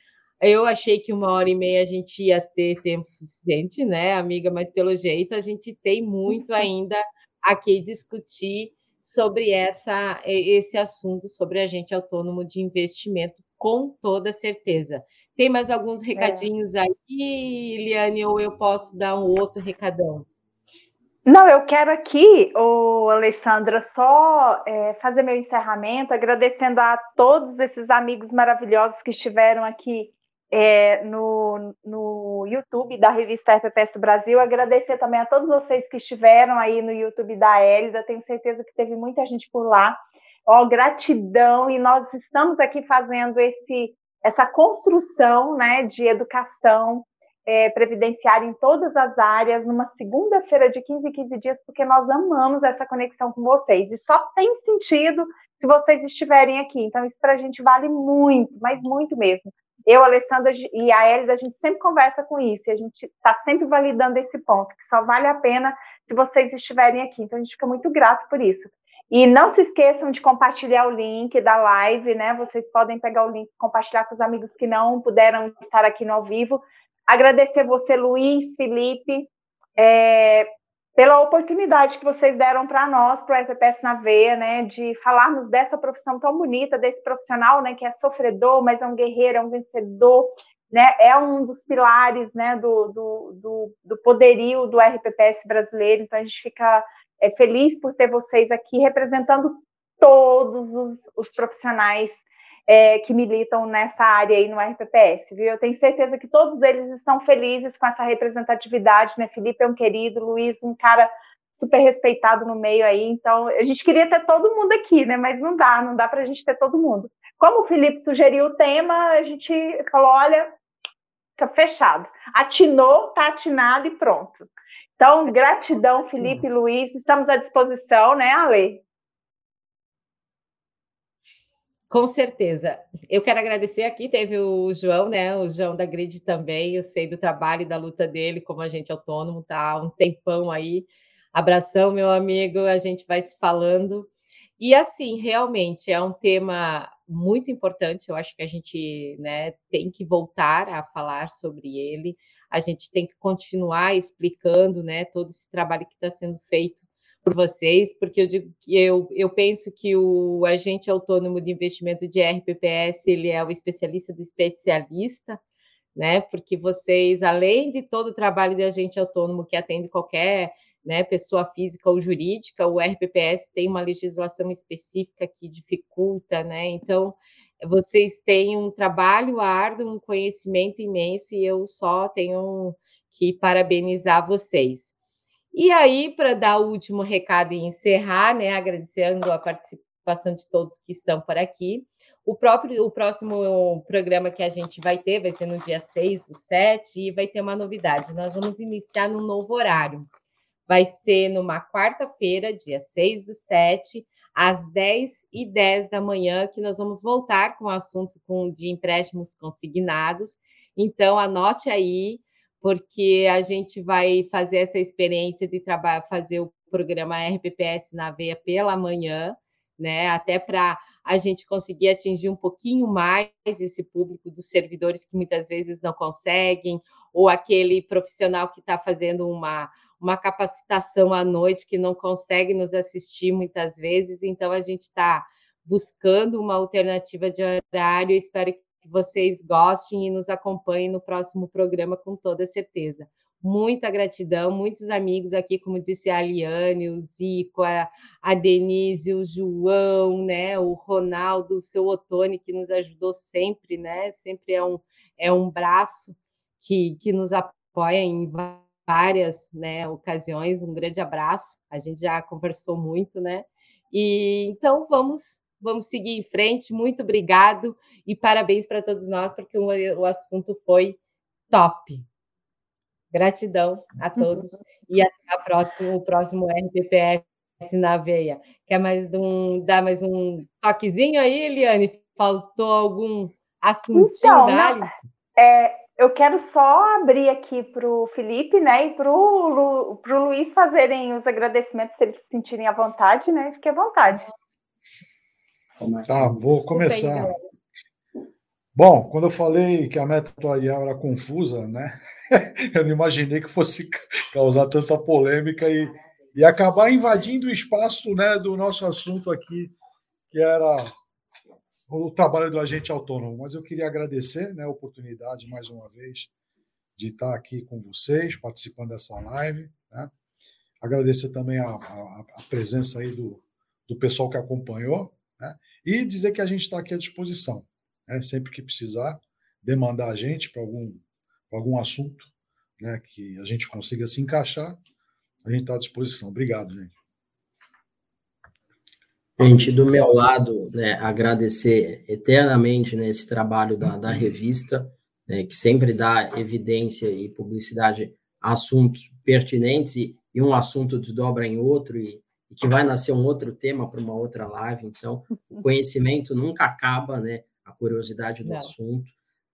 eu achei que uma hora e meia a gente ia ter tempo suficiente, né, amiga? Mas pelo jeito a gente tem muito (laughs) ainda a que discutir sobre essa, esse assunto, sobre agente autônomo de investimento, com toda certeza. Tem mais alguns é. recadinhos é. aí, Liane, ou eu posso dar um outro recadão? Não, eu quero aqui, ô, Alessandra, só é, fazer meu encerramento, agradecendo a todos esses amigos maravilhosos que estiveram aqui é, no, no YouTube da revista FPS Brasil. Agradecer também a todos vocês que estiveram aí no YouTube da Elida. Tenho certeza que teve muita gente por lá. Ó, gratidão, e nós estamos aqui fazendo esse, essa construção né, de educação é, previdenciária em todas as áreas, numa segunda-feira de 15 em 15 dias, porque nós amamos essa conexão com vocês. E só tem sentido se vocês estiverem aqui. Então, isso para a gente vale muito, mas muito mesmo. Eu, Alessandra e a Elida, a gente sempre conversa com isso, e a gente está sempre validando esse ponto, que só vale a pena se vocês estiverem aqui. Então, a gente fica muito grato por isso. E não se esqueçam de compartilhar o link da live, né? Vocês podem pegar o link e compartilhar com os amigos que não puderam estar aqui no ao vivo. Agradecer você, Luiz, Felipe, é, pela oportunidade que vocês deram para nós, para o FPS na Veia, né, de falarmos dessa profissão tão bonita, desse profissional, né, que é sofredor, mas é um guerreiro, é um vencedor, né, é um dos pilares, né, do, do, do, do poderio do RPPS brasileiro, então a gente fica é, feliz por ter vocês aqui representando todos os, os profissionais é, que militam nessa área aí no RPPS, viu? Eu tenho certeza que todos eles estão felizes com essa representatividade, né? Felipe é um querido, Luiz, um cara super respeitado no meio aí, então a gente queria ter todo mundo aqui, né? Mas não dá, não dá para a gente ter todo mundo. Como o Felipe sugeriu o tema, a gente falou, olha, fica fechado. Atinou, tá atinado e pronto. Então, gratidão, Felipe e Luiz, estamos à disposição, né, Ale? Com certeza. Eu quero agradecer aqui, teve o João, né? O João da Grid também. Eu sei do trabalho e da luta dele como agente autônomo, tá um tempão aí. Abração, meu amigo, a gente vai se falando. E assim, realmente é um tema muito importante. Eu acho que a gente né, tem que voltar a falar sobre ele. A gente tem que continuar explicando né, todo esse trabalho que está sendo feito por vocês, porque eu digo que eu, eu penso que o agente autônomo de investimento de RPPS ele é o especialista do especialista, né? Porque vocês, além de todo o trabalho de agente autônomo que atende qualquer né, pessoa física ou jurídica, o RPPS tem uma legislação específica que dificulta, né? Então, vocês têm um trabalho árduo, um conhecimento imenso, e eu só tenho que parabenizar vocês. E aí, para dar o último recado e encerrar, né, agradecendo a participação de todos que estão por aqui, o próprio o próximo programa que a gente vai ter vai ser no dia 6 do 7 e vai ter uma novidade. Nós vamos iniciar num novo horário. Vai ser numa quarta-feira, dia 6 do 7, às 10 e 10 da manhã, que nós vamos voltar com o assunto de empréstimos consignados. Então, anote aí, porque a gente vai fazer essa experiência de trabalhar, fazer o programa RPPS na veia pela manhã, né? Até para a gente conseguir atingir um pouquinho mais esse público dos servidores que muitas vezes não conseguem, ou aquele profissional que está fazendo uma, uma capacitação à noite que não consegue nos assistir muitas vezes. Então, a gente está buscando uma alternativa de horário. Espero que vocês gostem e nos acompanhem no próximo programa com toda certeza. Muita gratidão, muitos amigos aqui, como disse a Aliane, o Zico, a, a Denise, o João, né, o Ronaldo, o seu Otone, que nos ajudou sempre, né? Sempre é um, é um braço que, que nos apoia em várias né, ocasiões. Um grande abraço. A gente já conversou muito, né? E então vamos vamos seguir em frente. Muito obrigado e parabéns para todos nós, porque o, assunto foi top. Gratidão a todos e (laughs) até a próxima, o próximo RPPS na veia. Quer mais um, dar mais um toquezinho aí, Eliane? Faltou algum assuntinho então, é, eu quero só abrir aqui para o Felipe, né, e para o Lu, Luiz fazerem os agradecimentos, se eles se sentirem à vontade, né? Fique à vontade. Tá, vou começar. Bom, quando eu falei que a meta atuarial era confusa, né? (laughs) eu não imaginei que fosse causar tanta polêmica e, e acabar invadindo o espaço né, do nosso assunto aqui, que era o trabalho do agente autônomo. Mas eu queria agradecer né, a oportunidade, mais uma vez, de estar aqui com vocês, participando dessa live. Né? Agradecer também a, a, a presença aí do, do pessoal que acompanhou, né? E dizer que a gente está aqui à disposição. Né? Sempre que precisar, demandar a gente para algum, algum assunto né, que a gente consiga se encaixar, a gente está à disposição. Obrigado, gente. Gente, do meu lado, né, agradecer eternamente né, esse trabalho da, da revista, né, que sempre dá evidência e publicidade a assuntos pertinentes e, e um assunto desdobra em outro e, e, que vai nascer um outro tema para uma outra live. Então, o (laughs) conhecimento nunca acaba, né, a curiosidade do Não. assunto.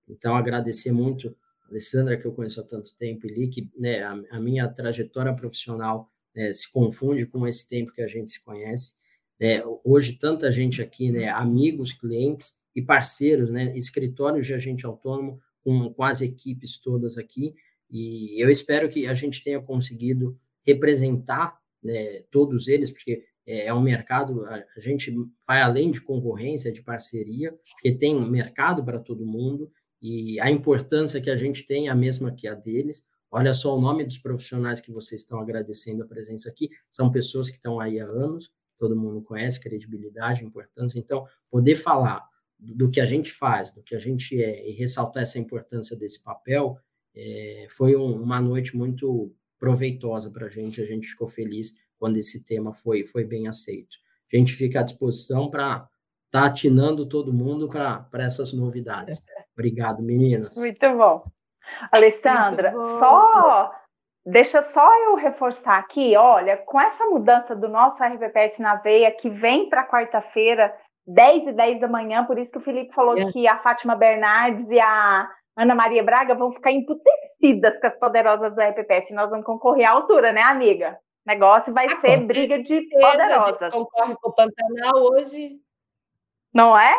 Então, agradecer muito a Alessandra, que eu conheço há tanto tempo, e li que né, a, a, minha trajetória profissional né, se confunde com esse tempo que a gente se conhece. É, hoje, tanta gente aqui, né, amigos, clientes e parceiros, né, escritórios de agente autônomo, com, com as equipes todas aqui, e eu espero que a gente tenha conseguido representar né, todos eles, porque é, é um mercado, a gente vai além de concorrência, de parceria, porque tem mercado para todo mundo, e a importância que a gente tem é a mesma que a deles. Olha só o nome dos profissionais que vocês estão agradecendo a presença aqui, são pessoas que estão aí há anos, todo mundo conhece, credibilidade, importância. Então, poder falar do que a gente faz, do que a gente é, e ressaltar essa importância desse papel, é, foi um, uma noite muito proveitosa para a gente, a gente ficou feliz quando esse tema foi, foi bem aceito. A gente fica à disposição para estar tá atinando todo mundo para essas novidades. Obrigado, meninas. Muito bom. Alessandra, Muito bom. só deixa só eu reforçar aqui, olha, com essa mudança do nosso RPPS na veia, que vem para quarta-feira, 10 e 10 da manhã, por isso que o Felipe falou é. que a Fátima Bernardes e a Ana Maria Braga vão ficar emputecidas com as poderosas do RPPS. Nós vamos concorrer à altura, né, amiga? O negócio vai ah, ser briga de poderosas. A gente concorre com o Pantanal hoje. Não é?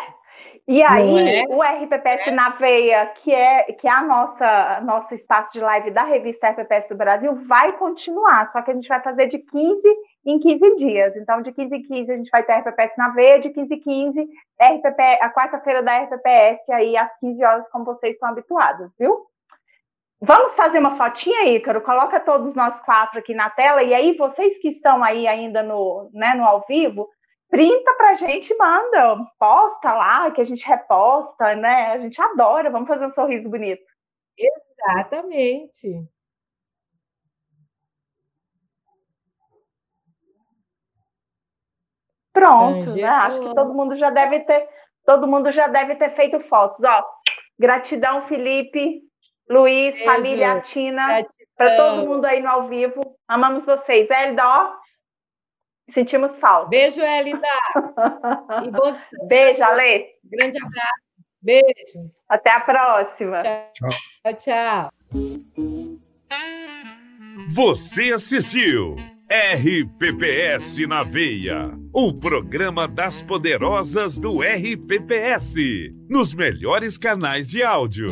E aí, é? o RPPS é. na veia, que é, que é a nossa nosso espaço de live da revista RPPS do Brasil, vai continuar, só que a gente vai fazer de 15 em 15 dias. Então, de 15 em 15 a gente vai ter RPPS na veia, de 15 em 15 RPP, a quarta-feira da RPPS, aí às 15 horas, como vocês estão habituados, viu? Vamos fazer uma fotinha, Ícaro? Coloca todos nós quatro aqui na tela, e aí vocês que estão aí ainda no, né, no ao vivo, printa pra gente, manda, posta lá, que a gente reposta, né? A gente adora, vamos fazer um sorriso bonito. Exatamente. Pronto, né? Acho que todo mundo já deve ter, todo mundo já deve ter feito fotos, ó. Gratidão, Felipe, Luiz, Beijo. família Tina, para todo mundo aí no ao vivo. Amamos vocês. Elida, ó, Sentimos falta. Beijo, Elida. (laughs) e bom Beijo, Ale. Grande abraço. Beijo. Até a próxima. Tchau, tchau. Você assistiu RPPS na Veia, o programa das poderosas do RPPS, nos melhores canais de áudio.